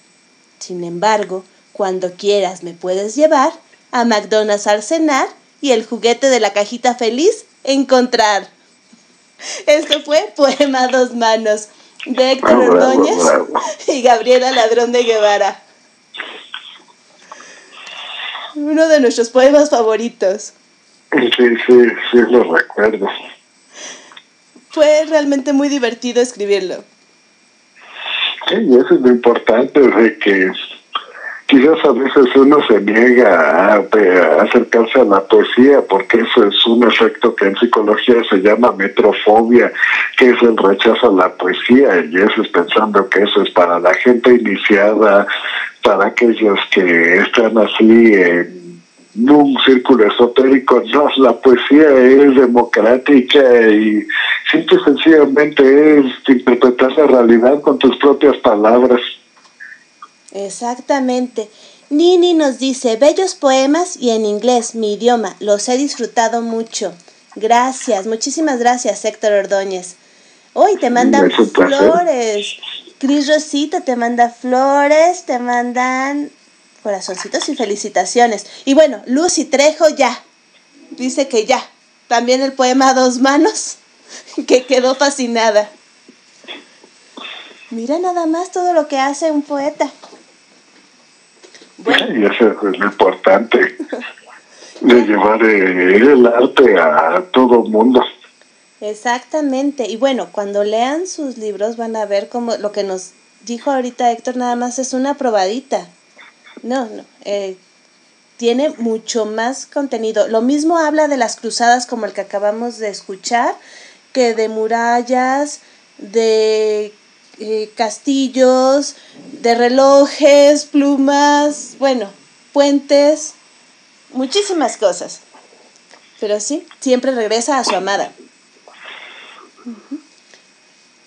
Sin embargo, cuando quieras me puedes llevar a McDonald's al cenar y el juguete de la cajita feliz encontrar. Esto fue Poema dos manos de Héctor Ordóñez y Gabriela Ladrón de Guevara. Uno de nuestros poemas favoritos. Sí, sí, sí, lo recuerdo. Fue realmente muy divertido escribirlo. Sí, y eso es lo importante, de que quizás a veces uno se niega a, a acercarse a la poesía porque eso es un efecto que en psicología se llama metrofobia, que es el rechazo a la poesía, y eso es pensando que eso es para la gente iniciada, para aquellos que están así en un círculo esotérico, no, la poesía es democrática y simple y sencillamente es interpretar la realidad con tus propias palabras. Exactamente. Nini nos dice, bellos poemas y en inglés, mi idioma, los he disfrutado mucho. Gracias, muchísimas gracias, Héctor Ordóñez. Hoy te mandan flores. Cris Rosita te manda flores, te mandan Corazoncitos y felicitaciones. Y bueno, Lucy Trejo ya. Dice que ya. También el poema a dos manos, que quedó fascinada. Mira nada más todo lo que hace un poeta. Y eso es lo importante, de llevar eh, el arte a todo mundo. Exactamente. Y bueno, cuando lean sus libros van a ver como lo que nos dijo ahorita Héctor nada más es una probadita. No, no. Eh, tiene mucho más contenido. Lo mismo habla de las cruzadas como el que acabamos de escuchar, que de murallas, de eh, castillos, de relojes, plumas, bueno, puentes, muchísimas cosas. Pero sí, siempre regresa a su amada.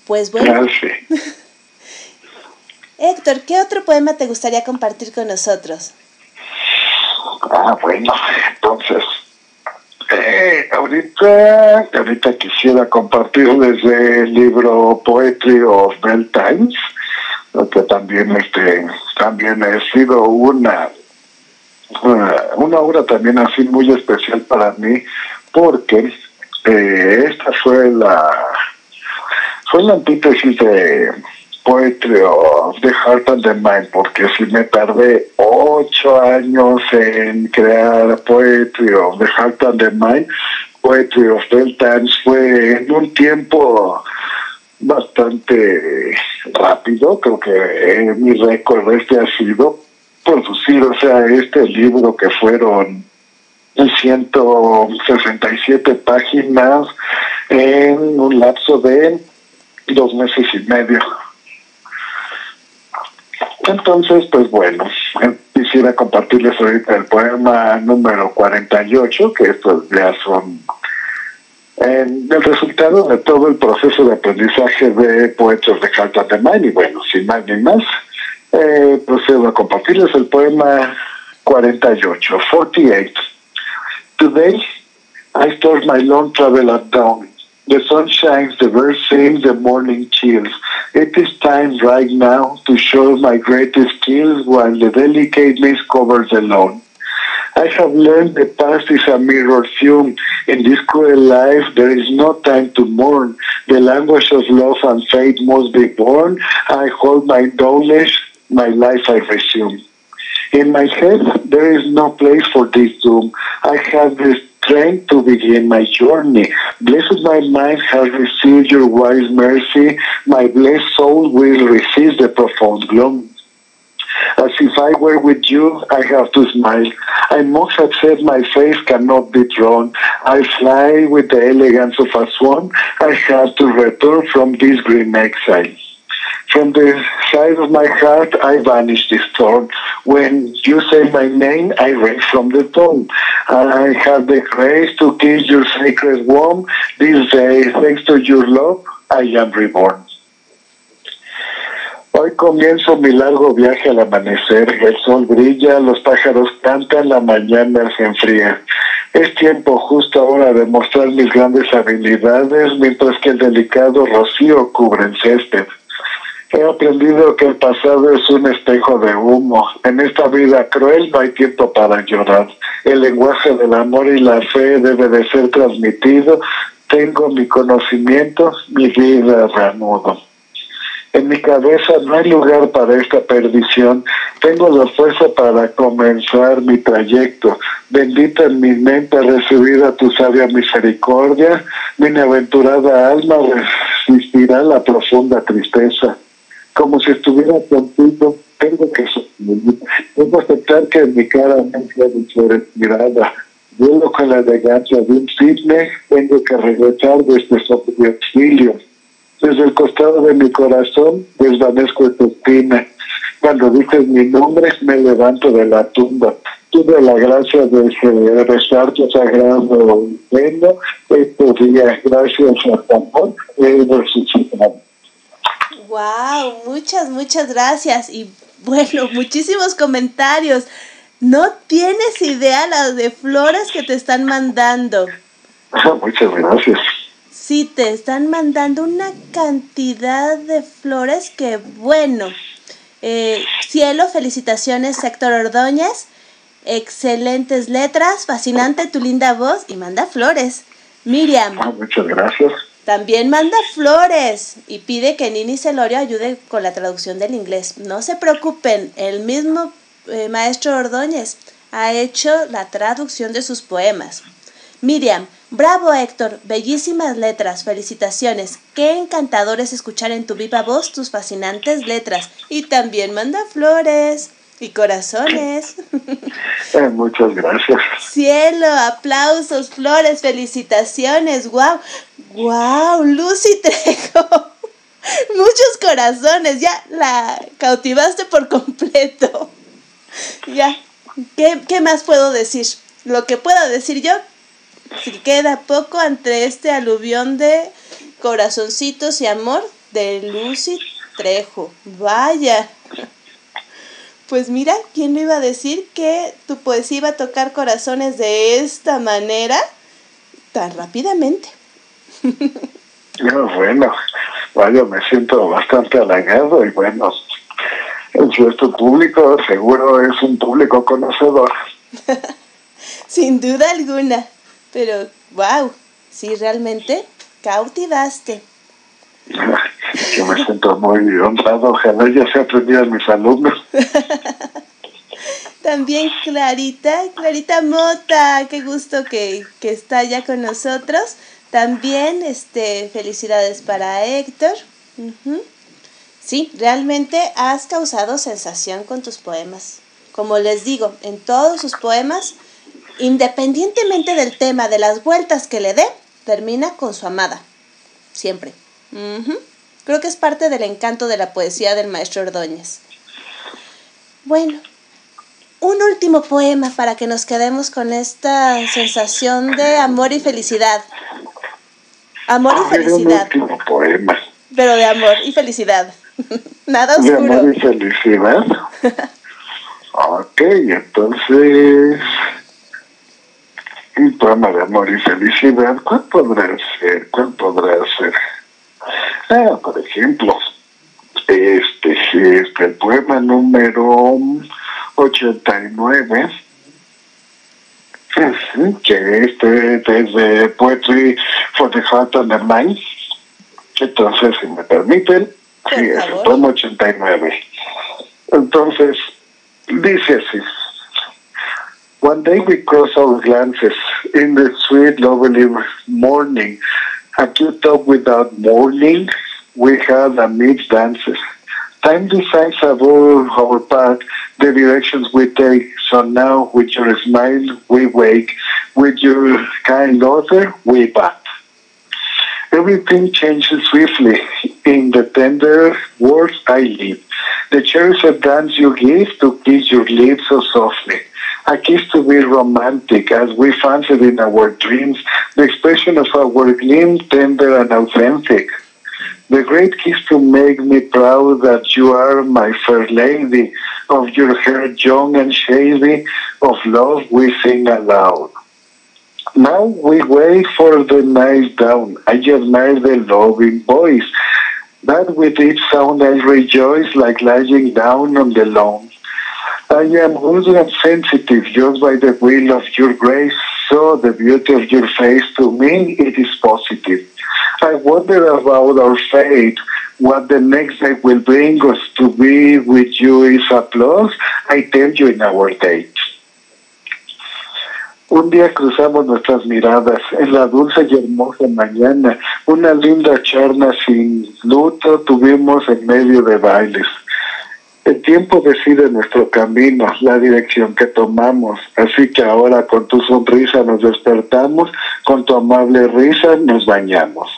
Pues bueno. Héctor, ¿qué otro poema te gustaría compartir con nosotros? Ah, bueno, entonces, eh, ahorita, ahorita quisiera compartir desde el libro Poetry of Bell Times, que también este, también ha sido una, una, obra también así muy especial para mí, porque eh, esta fue la fue la antítesis de Poetry of the Heart and the Mind, porque si me tardé ocho años en crear Poetry of the Heart and the Mind, Poetry of the Times fue en un tiempo bastante rápido, creo que eh, mi récord este ha sido producir, o sea, este libro que fueron 167 páginas en un lapso de dos meses y medio. Entonces, pues bueno, quisiera compartirles ahorita el poema número 48, que estos ya son el resultado de todo el proceso de aprendizaje de poetas de Main. Y bueno, sin más ni más, eh, procedo a compartirles el poema 48, 48. Today, I start my long travel at dawn. The sun shines, the birds sing, the morning chills. It is time right now to show my greatest skills while the delicate mist covers the lawn. I have learned the past is a mirror fume. In this cruel life, there is no time to mourn. The language of love and fate must be born. I hold my knowledge, my life I resume. In my head, there is no place for this doom. I have this strength to begin my journey. Blessed my mind has received your wise mercy. My blessed soul will receive the profound gloom. As if I were with you, I have to smile. I must accept my face cannot be drawn. I fly with the elegance of a swan. I have to return from this green exile. From the side of my heart, I vanish this thorn. When you say my name, I rise from the tomb. I have the grace to kiss your sacred womb. This day, thanks to your love, I am reborn. Hoy comienzo mi largo viaje al amanecer. El sol brilla, los pájaros cantan, la mañana se enfría. Es tiempo justo ahora de mostrar mis grandes habilidades, mientras que el delicado rocío cubre el césped. He aprendido que el pasado es un espejo de humo. En esta vida cruel no hay tiempo para llorar. El lenguaje del amor y la fe debe de ser transmitido. Tengo mi conocimiento, mi vida reanudo. En mi cabeza no hay lugar para esta perdición. Tengo la fuerza para comenzar mi trayecto. Bendita en mi mente recibida tu sabia misericordia. Mi aventurada alma resistirá la profunda tristeza como si estuviera contigo, tengo que Tengo aceptar que mi cara no sea mirada. Vuelo con la elegancia de un cisne, tengo que regresar de este exilio. Desde el costado de mi corazón desvanezco tu espina. Cuando dices mi nombre, me levanto de la tumba. Tuve la gracia de rezar tu sagrado reino. Estos días, gracias a tu amor, he resucitado. Wow, muchas, muchas gracias. Y bueno, muchísimos comentarios. No tienes idea las de flores que te están mandando. Muchas gracias. Sí, te están mandando una cantidad de flores que bueno. Eh, cielo, felicitaciones Héctor Ordóñez. Excelentes letras, fascinante tu linda voz y manda flores. Miriam. Ah, muchas gracias. También manda flores y pide que Nini Celorio ayude con la traducción del inglés. No se preocupen, el mismo eh, maestro Ordóñez ha hecho la traducción de sus poemas. Miriam, bravo Héctor, bellísimas letras, felicitaciones. Qué encantador es escuchar en tu viva voz tus fascinantes letras. Y también manda flores y corazones. Eh, muchas gracias. Cielo, aplausos, flores, felicitaciones. Wow, wow, Lucy Trejo. Muchos corazones, ya la cautivaste por completo. Ya, ¿qué, qué más puedo decir? Lo que puedo decir yo, si queda poco ante este aluvión de corazoncitos y amor de Lucy Trejo. Vaya. Pues mira, ¿quién le iba a decir que tu poesía iba a tocar corazones de esta manera tan rápidamente? No, bueno, vaya, me siento bastante halagado y bueno, el cierto público seguro es un público conocedor. Sin duda alguna. Pero, wow, sí, realmente cautivaste. Yo me siento muy honrado, ojalá ya se aprendieran mis alumnos. También Clarita, Clarita Mota, qué gusto que, que está ya con nosotros. También este, felicidades para Héctor. Sí, realmente has causado sensación con tus poemas. Como les digo, en todos sus poemas, independientemente del tema, de las vueltas que le dé, termina con su amada. Siempre. Ujú. Creo que es parte del encanto de la poesía del maestro Ordóñez. Bueno, un último poema para que nos quedemos con esta sensación de amor y felicidad. Amor y ver, un felicidad, último poema. pero de amor y felicidad. Nada De oscuro. amor y felicidad. ok, entonces. Un poema de amor y felicidad. ¿Cuál podrá ser? ¿Cuál podrá ser? Ah, por ejemplo, este, este, el poema número 89, ujú, que este es de Poetry for the Heart and the Mind. Entonces, si me permiten, sí, es el poema 89. Entonces, dice así. One day we cross our glances in the sweet, lovely morning. At you talk without mourning, we had amidst dances. Time decides above our path the directions we take. So now, with your smile, we wake. With your kind laughter, we bat. Everything changes swiftly in the tender words I live. The cherished dance you give to kiss your lips so softly. A kiss to be romantic as we fancied in our dreams, the expression of our gleam tender and authentic. The great kiss to make me proud that you are my fair lady, of your hair young and shady, of love we sing aloud. Now we wait for the night down. I just admire the loving voice. That with each sound I rejoice like lying down on the lawn. I am and sensitive just by the will of your grace. So the beauty of your face to me, it is positive. I wonder about our fate, what the next day will bring us to be with you is applause. I tell you in our date. Un día cruzamos nuestras miradas en la dulce y hermosa mañana. Una linda charla sin luto tuvimos en medio de bailes. El tiempo decide nuestro camino, la dirección que tomamos. Así que ahora con tu sonrisa nos despertamos, con tu amable risa nos bañamos.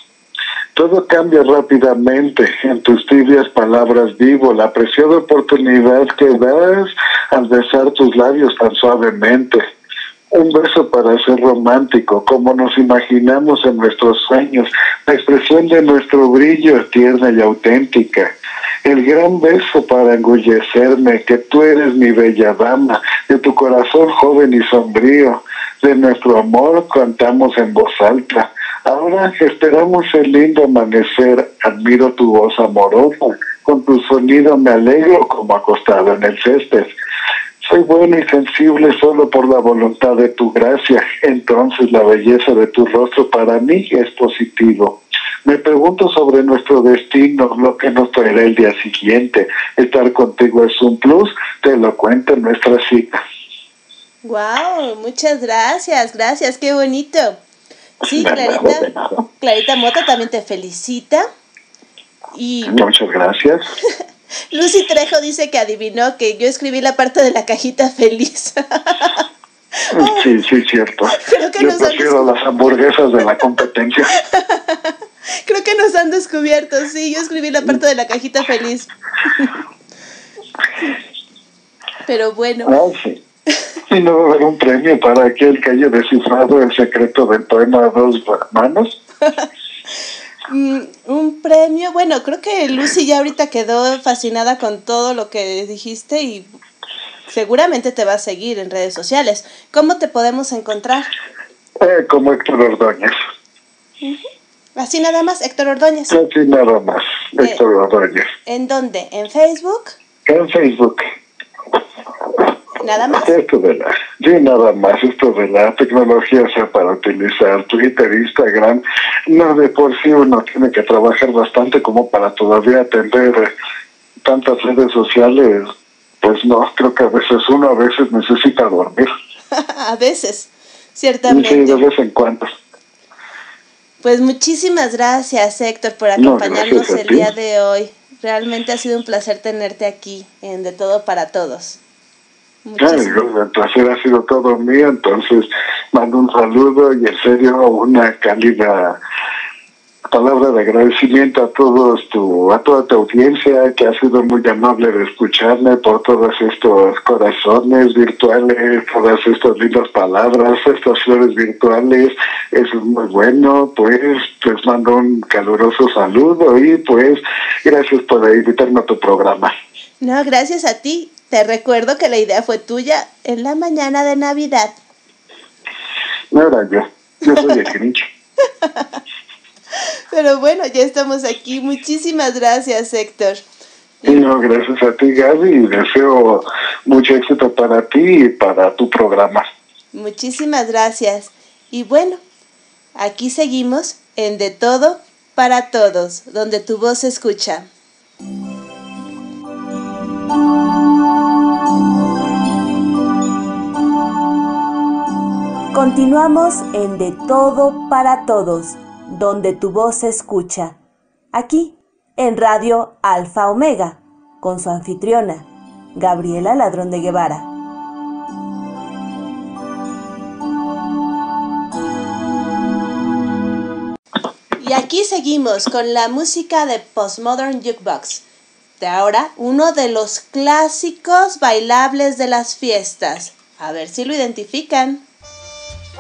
Todo cambia rápidamente. En tus tibias palabras vivo la preciada oportunidad que das al besar tus labios tan suavemente. Un beso para ser romántico, como nos imaginamos en nuestros sueños, la expresión de nuestro brillo tierna y auténtica. El gran beso para engullecerme, que tú eres mi bella dama, de tu corazón joven y sombrío, de nuestro amor cantamos en voz alta. Ahora esperamos el lindo amanecer, admiro tu voz amorosa, con tu sonido me alegro como acostado en el césped. Soy bueno y sensible solo por la voluntad de tu gracia. Entonces la belleza de tu rostro para mí es positivo. Me pregunto sobre nuestro destino, lo que nos traerá el día siguiente. Estar contigo es un plus, te lo cuenta nuestra cita. Wow, muchas gracias, gracias, qué bonito. Sí, Clarita, Clarita Mota también te felicita. Y Muchas gracias. Lucy Trejo dice que adivinó que yo escribí la parte de la cajita feliz. Sí, sí, cierto. Creo que Yo nos han prefiero las hamburguesas de la competencia. Creo que nos han descubierto, sí, yo escribí la parte de la cajita feliz. Pero bueno, Ah, sí. Y no va a haber un premio para aquel que haya descifrado el secreto del poema a dos manos. Mm, un premio, bueno, creo que Lucy ya ahorita quedó fascinada con todo lo que dijiste y seguramente te va a seguir en redes sociales. ¿Cómo te podemos encontrar? Eh, como Héctor Ordóñez. Así nada más, Héctor Ordóñez. Así nada más, Héctor Ordóñez. ¿En dónde? ¿En Facebook? En Facebook. Nada más. Esto de la, sí, nada más, esto de la tecnología, o sea, para utilizar Twitter, Instagram, no de por sí uno tiene que trabajar bastante como para todavía atender tantas redes sociales, pues no, creo que a veces uno a veces necesita dormir, a veces, sí, de ciertamente. vez en cuando. Pues muchísimas gracias, Héctor, por No, acompañarnos el día de hoy. Realmente ha sido un placer tenerte aquí en De Todo para Todos. Claro, el placer ha sido todo mío, entonces mando un saludo y en serio una cálida palabra de agradecimiento a todos tu, a toda tu audiencia que ha sido muy amable de escucharme por todos estos corazones virtuales, todas estas lindas palabras, estas flores virtuales, eso es muy bueno, pues les mando un caluroso saludo y pues gracias por invitarme a tu programa. No, gracias a ti. Te recuerdo que la idea fue tuya en la mañana de Navidad. No era yo, yo soy el Grinch. Pero bueno, ya estamos aquí. Muchísimas gracias, Héctor. Y no, gracias a ti, Gaby, y deseo mucho éxito para ti y para tu programa. Muchísimas gracias. Y bueno, aquí seguimos en De Todo para Todos, donde tu voz se escucha. Continuamos en De Todo para Todos, donde tu voz se escucha. Aquí, en Radio Alfa Omega, con su anfitriona, Gabriela Ladrón de Guevara. Y aquí seguimos con la música de Postmodern Jukebox. De ahora, uno de los clásicos bailables de las fiestas. A ver si lo identifican.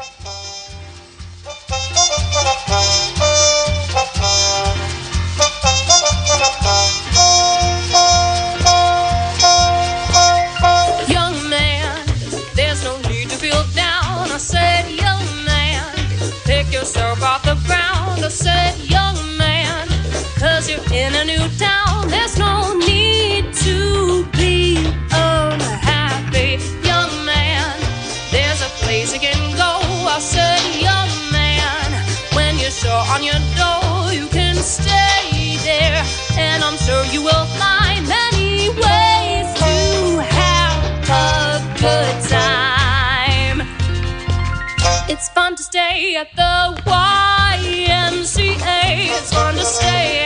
Bye. Sure you will find many ways to have a good time. It's fun to stay at the YMCA. It's fun to stay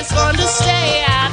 YMCA. It's fun to stay at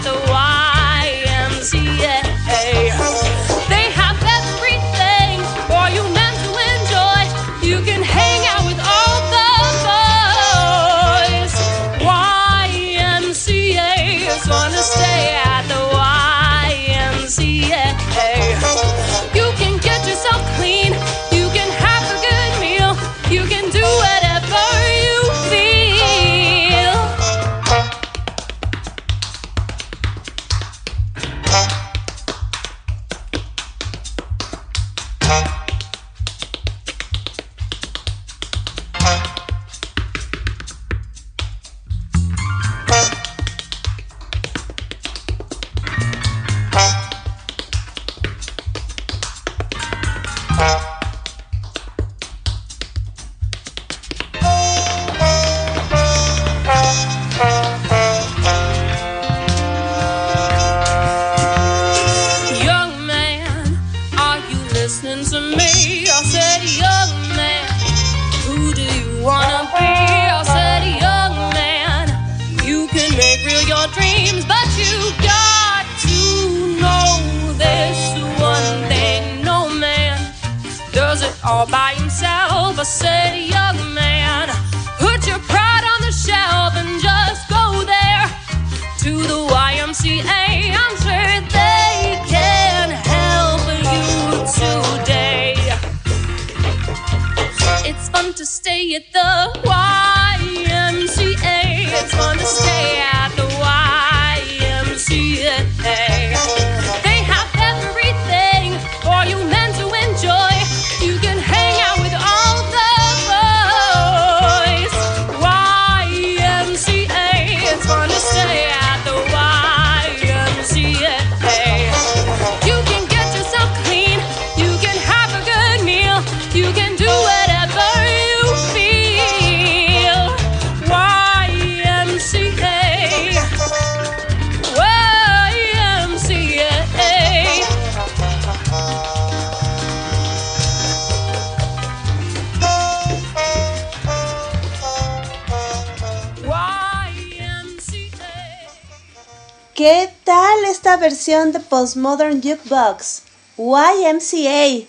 Postmodern Jukebox? YMCA,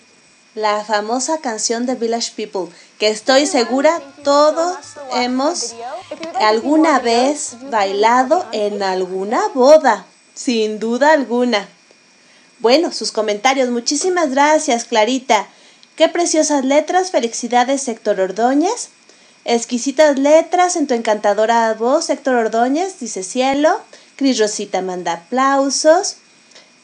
la famosa canción de Village People, que estoy segura todos hemos alguna vez bailado en alguna boda, sin duda alguna. Bueno, sus comentarios, muchísimas gracias, Clarita. Qué preciosas letras, felicidades, Héctor Ordóñez. Exquisitas letras en tu encantadora voz, Héctor Ordóñez, dice cielo. Cris Rosita manda aplausos.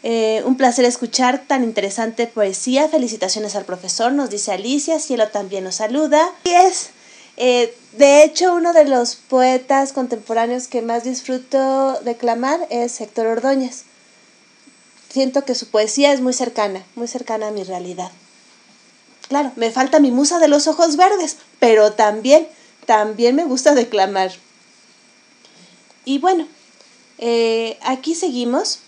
Eh, un placer escuchar tan interesante poesía. Felicitaciones al profesor, nos dice Alicia. Cielo también nos saluda. Y es, eh, de hecho, uno de los poetas contemporáneos que más disfruto declamar es Héctor Ordóñez. Siento que su poesía es muy cercana, muy cercana a mi realidad. Claro, me falta mi musa de los ojos verdes, pero también, también me gusta declamar. Y bueno, eh, aquí seguimos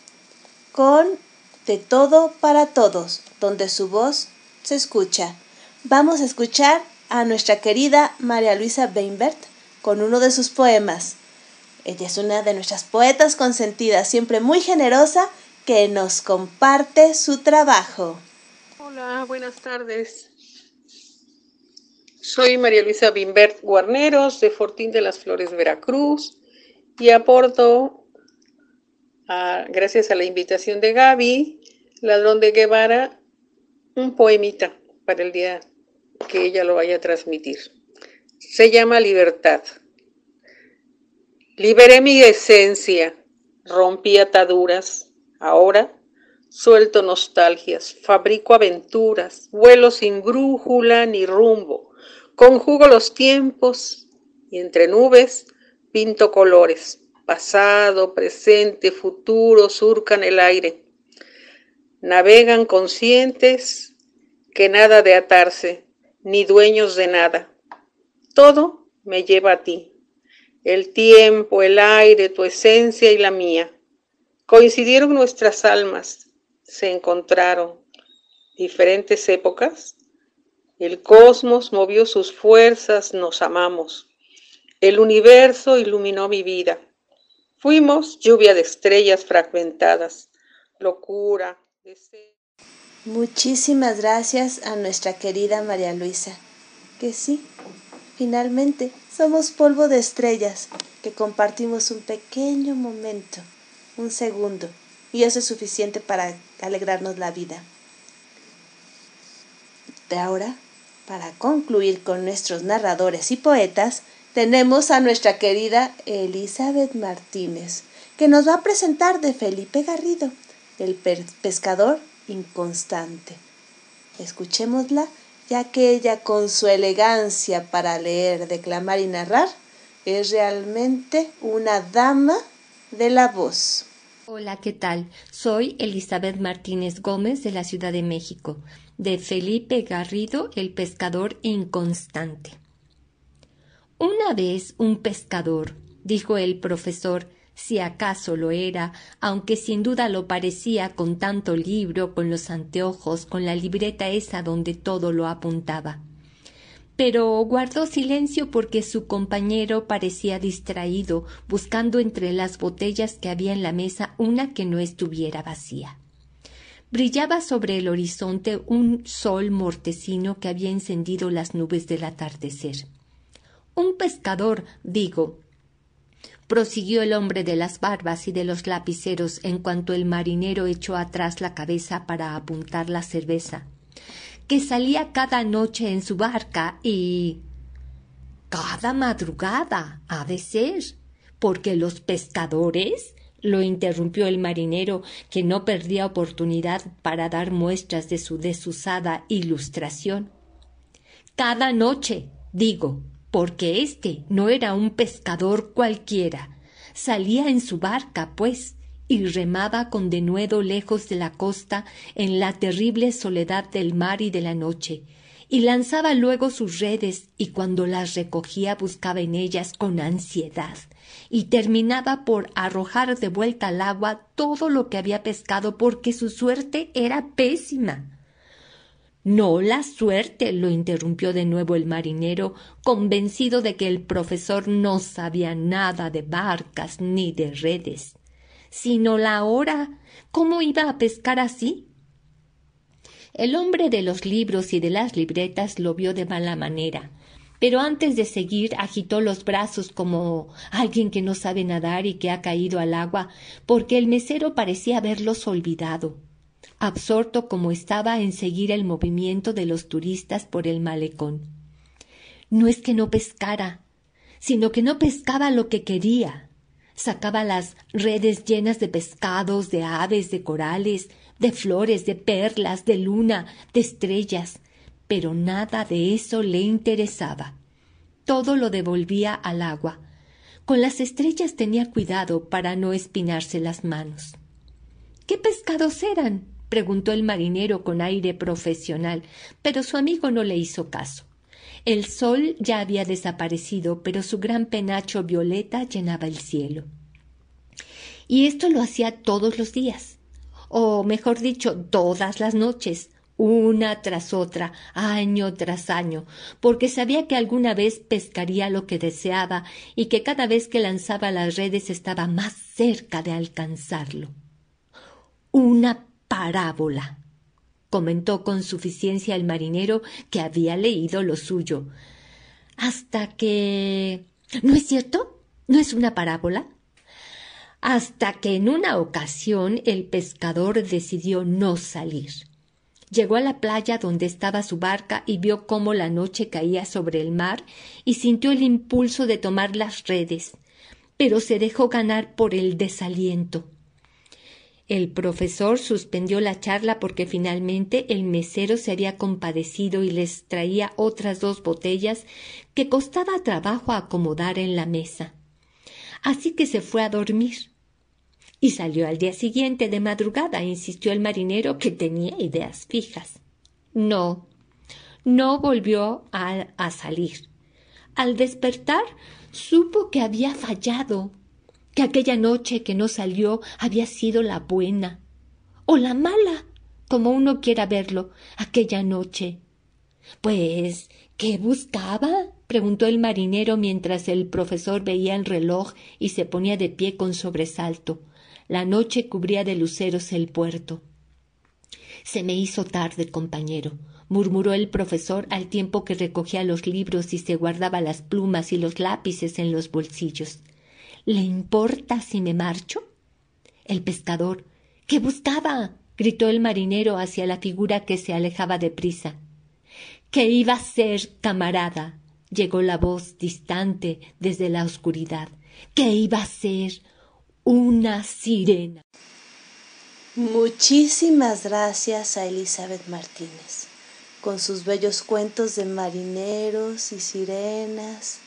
con De todo para todos, donde su voz se escucha. Vamos a escuchar a nuestra querida María Luisa Beinbert con uno de sus poemas. Ella es una de nuestras poetas consentidas, siempre muy generosa, que nos comparte su trabajo. Hola, buenas tardes. Soy María Luisa Bimbert Guarneros de Fortín de las Flores, Veracruz, y aporto, gracias a la invitación de Gaby, Ladrón de Guevara, un poemita para el día que ella lo vaya a transmitir. Se llama Libertad. Liberé mi esencia, rompí ataduras, ahora suelto nostalgias, fabrico aventuras, vuelo sin brújula ni rumbo, conjugo los tiempos y entre nubes pinto colores, pasado, presente, futuro, surcan el aire. Navegan conscientes que nada de atarse, ni dueños de nada. Todo me lleva a ti. El tiempo, el aire, tu esencia y la mía. Coincidieron nuestras almas, se encontraron. Diferentes épocas. El cosmos movió sus fuerzas, nos amamos. El universo iluminó mi vida. Fuimos lluvia de estrellas fragmentadas, locura. Muchísimas gracias a nuestra querida María Luisa. Que sí, finalmente somos polvo de estrellas que compartimos un pequeño momento, un segundo, y eso es suficiente para alegrarnos la vida. De ahora, para concluir con nuestros narradores y poetas, tenemos a nuestra querida Elizabeth Martínez, que nos va a presentar de Felipe Garrido, el pescador inconstante. Escuchémosla, ya que ella con su elegancia para leer, declamar y narrar, es realmente una dama de la voz. Hola, ¿qué tal? Soy Elizabeth Martínez Gómez de la Ciudad de México, de Felipe Garrido, el pescador inconstante. Una vez un pescador, dijo el profesor, si acaso lo era, aunque sin duda lo parecía con tanto libro, con los anteojos, con la libreta esa donde todo lo apuntaba. Pero guardó silencio porque su compañero parecía distraído, buscando entre las botellas que había en la mesa una que no estuviera vacía. Brillaba sobre el horizonte un sol mortecino que había encendido las nubes del atardecer. Un pescador, digo, prosiguió el hombre de las barbas y de los lapiceros en cuanto el marinero echó atrás la cabeza para apuntar la cerveza, que salía cada noche en su barca y cada madrugada ha de ser, porque los pescadores lo interrumpió el marinero, que no perdía oportunidad para dar muestras de su desusada ilustración. Cada noche, digo, porque éste no era un pescador cualquiera. Salía en su barca, pues, y remaba con denuedo lejos de la costa en la terrible soledad del mar y de la noche, y lanzaba luego sus redes y cuando las recogía buscaba en ellas con ansiedad y terminaba por arrojar de vuelta al agua todo lo que había pescado porque su suerte era pésima. No la suerte, lo interrumpió de nuevo el marinero, convencido de que el profesor no sabía nada de barcas ni de redes, sino la hora. ¿Cómo iba a pescar así? El hombre de los libros y de las libretas lo vio de mala manera, pero antes de seguir agitó los brazos como alguien que no sabe nadar y que ha caído al agua, porque el mesero parecía haberlos olvidado absorto como estaba en seguir el movimiento de los turistas por el malecón. No es que no pescara, sino que no pescaba lo que quería. Sacaba las redes llenas de pescados, de aves, de corales, de flores, de perlas, de luna, de estrellas, pero nada de eso le interesaba. Todo lo devolvía al agua. Con las estrellas tenía cuidado para no espinarse las manos. ¿Qué pescados eran? Preguntó el marinero con aire profesional, pero su amigo no le hizo caso. El sol ya había desaparecido, pero su gran penacho violeta llenaba el cielo. Y esto lo hacía todos los días, o mejor dicho, todas las noches, una tras otra, año tras año, porque sabía que alguna vez pescaría lo que deseaba y que cada vez que lanzaba las redes estaba más cerca de alcanzarlo. Una parábola comentó con suficiencia el marinero que había leído lo suyo. Hasta que. ¿No es cierto? ¿No es una parábola? Hasta que en una ocasión el pescador decidió no salir. Llegó a la playa donde estaba su barca y vio cómo la noche caía sobre el mar y sintió el impulso de tomar las redes, pero se dejó ganar por el desaliento. El profesor suspendió la charla porque finalmente el mesero se había compadecido y les traía otras dos botellas que costaba trabajo acomodar en la mesa. Así que se fue a dormir. Y salió al día siguiente de madrugada, insistió el marinero que tenía ideas fijas. No, no volvió a, a salir. Al despertar supo que había fallado que aquella noche que no salió había sido la buena o la mala, como uno quiera verlo, aquella noche. Pues, ¿qué buscaba? preguntó el marinero mientras el profesor veía el reloj y se ponía de pie con sobresalto. La noche cubría de luceros el puerto. Se me hizo tarde, compañero, murmuró el profesor al tiempo que recogía los libros y se guardaba las plumas y los lápices en los bolsillos. ¿Le importa si me marcho? El pescador. ¿Qué buscaba? gritó el marinero hacia la figura que se alejaba deprisa. ¿Qué iba a ser, camarada? llegó la voz distante desde la oscuridad. ¿Qué iba a ser? Una sirena. Muchísimas gracias a Elizabeth Martínez, con sus bellos cuentos de marineros y sirenas,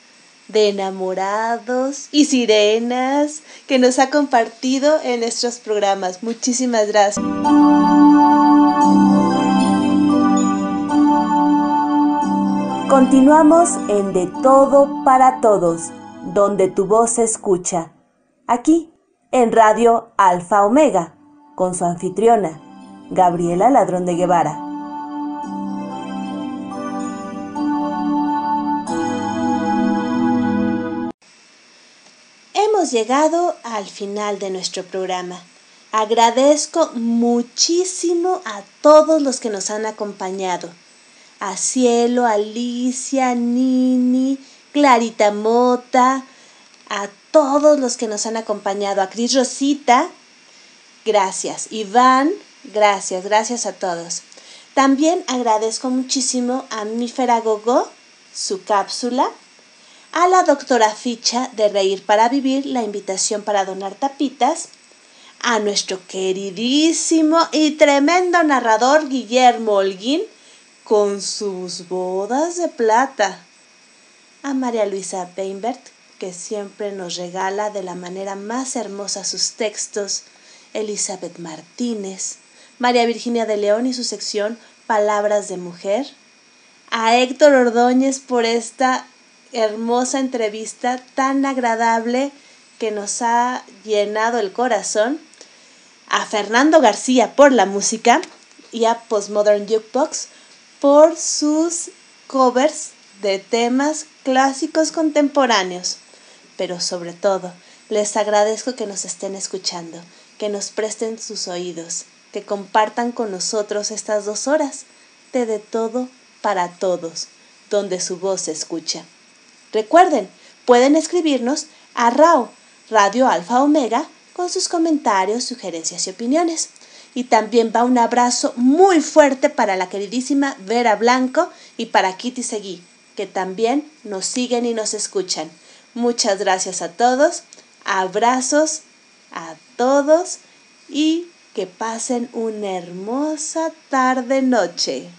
de enamorados y sirenas que nos ha compartido en nuestros programas. Muchísimas gracias. Continuamos en De Todo para Todos, donde tu voz se escucha, aquí en Radio Alfa Omega, con su anfitriona, Gabriela Ladrón de Guevara. Hemos llegado al final de nuestro programa. Agradezco muchísimo a todos los que nos han acompañado a Cielo, Alicia, Nini, Clarita Mota, a todos los que nos han acompañado, a Cris Rosita, gracias. Iván, gracias, gracias a todos. También agradezco muchísimo a Mífera Gogo, su cápsula, a la doctora Ficha de Reír para Vivir, la invitación para donar tapitas, a nuestro queridísimo y tremendo narrador Guillermo Holguín, con sus bodas de plata. A María Luisa Beinbert, que siempre nos regala de la manera más hermosa sus textos. Elizabeth Martínez. María Virginia de León y su sección Palabras de Mujer. A Héctor Ordóñez por esta hermosa entrevista tan agradable que nos ha llenado el corazón. A Fernando García por la música y a Postmodern Jukebox por sus covers de temas clásicos contemporáneos. Pero sobre todo, les agradezco que nos estén escuchando, que nos presten sus oídos, que compartan con nosotros estas dos horas de De Todo para Todos, donde su voz se escucha. Recuerden, pueden escribirnos a RAO, Radio Alfa Omega, con sus comentarios, sugerencias y opiniones. Y también va un abrazo muy fuerte para la queridísima Vera Blanco y para Kitty Seguí, que también nos siguen y nos escuchan. Muchas gracias a todos, abrazos a todos y que pasen una hermosa tarde-noche.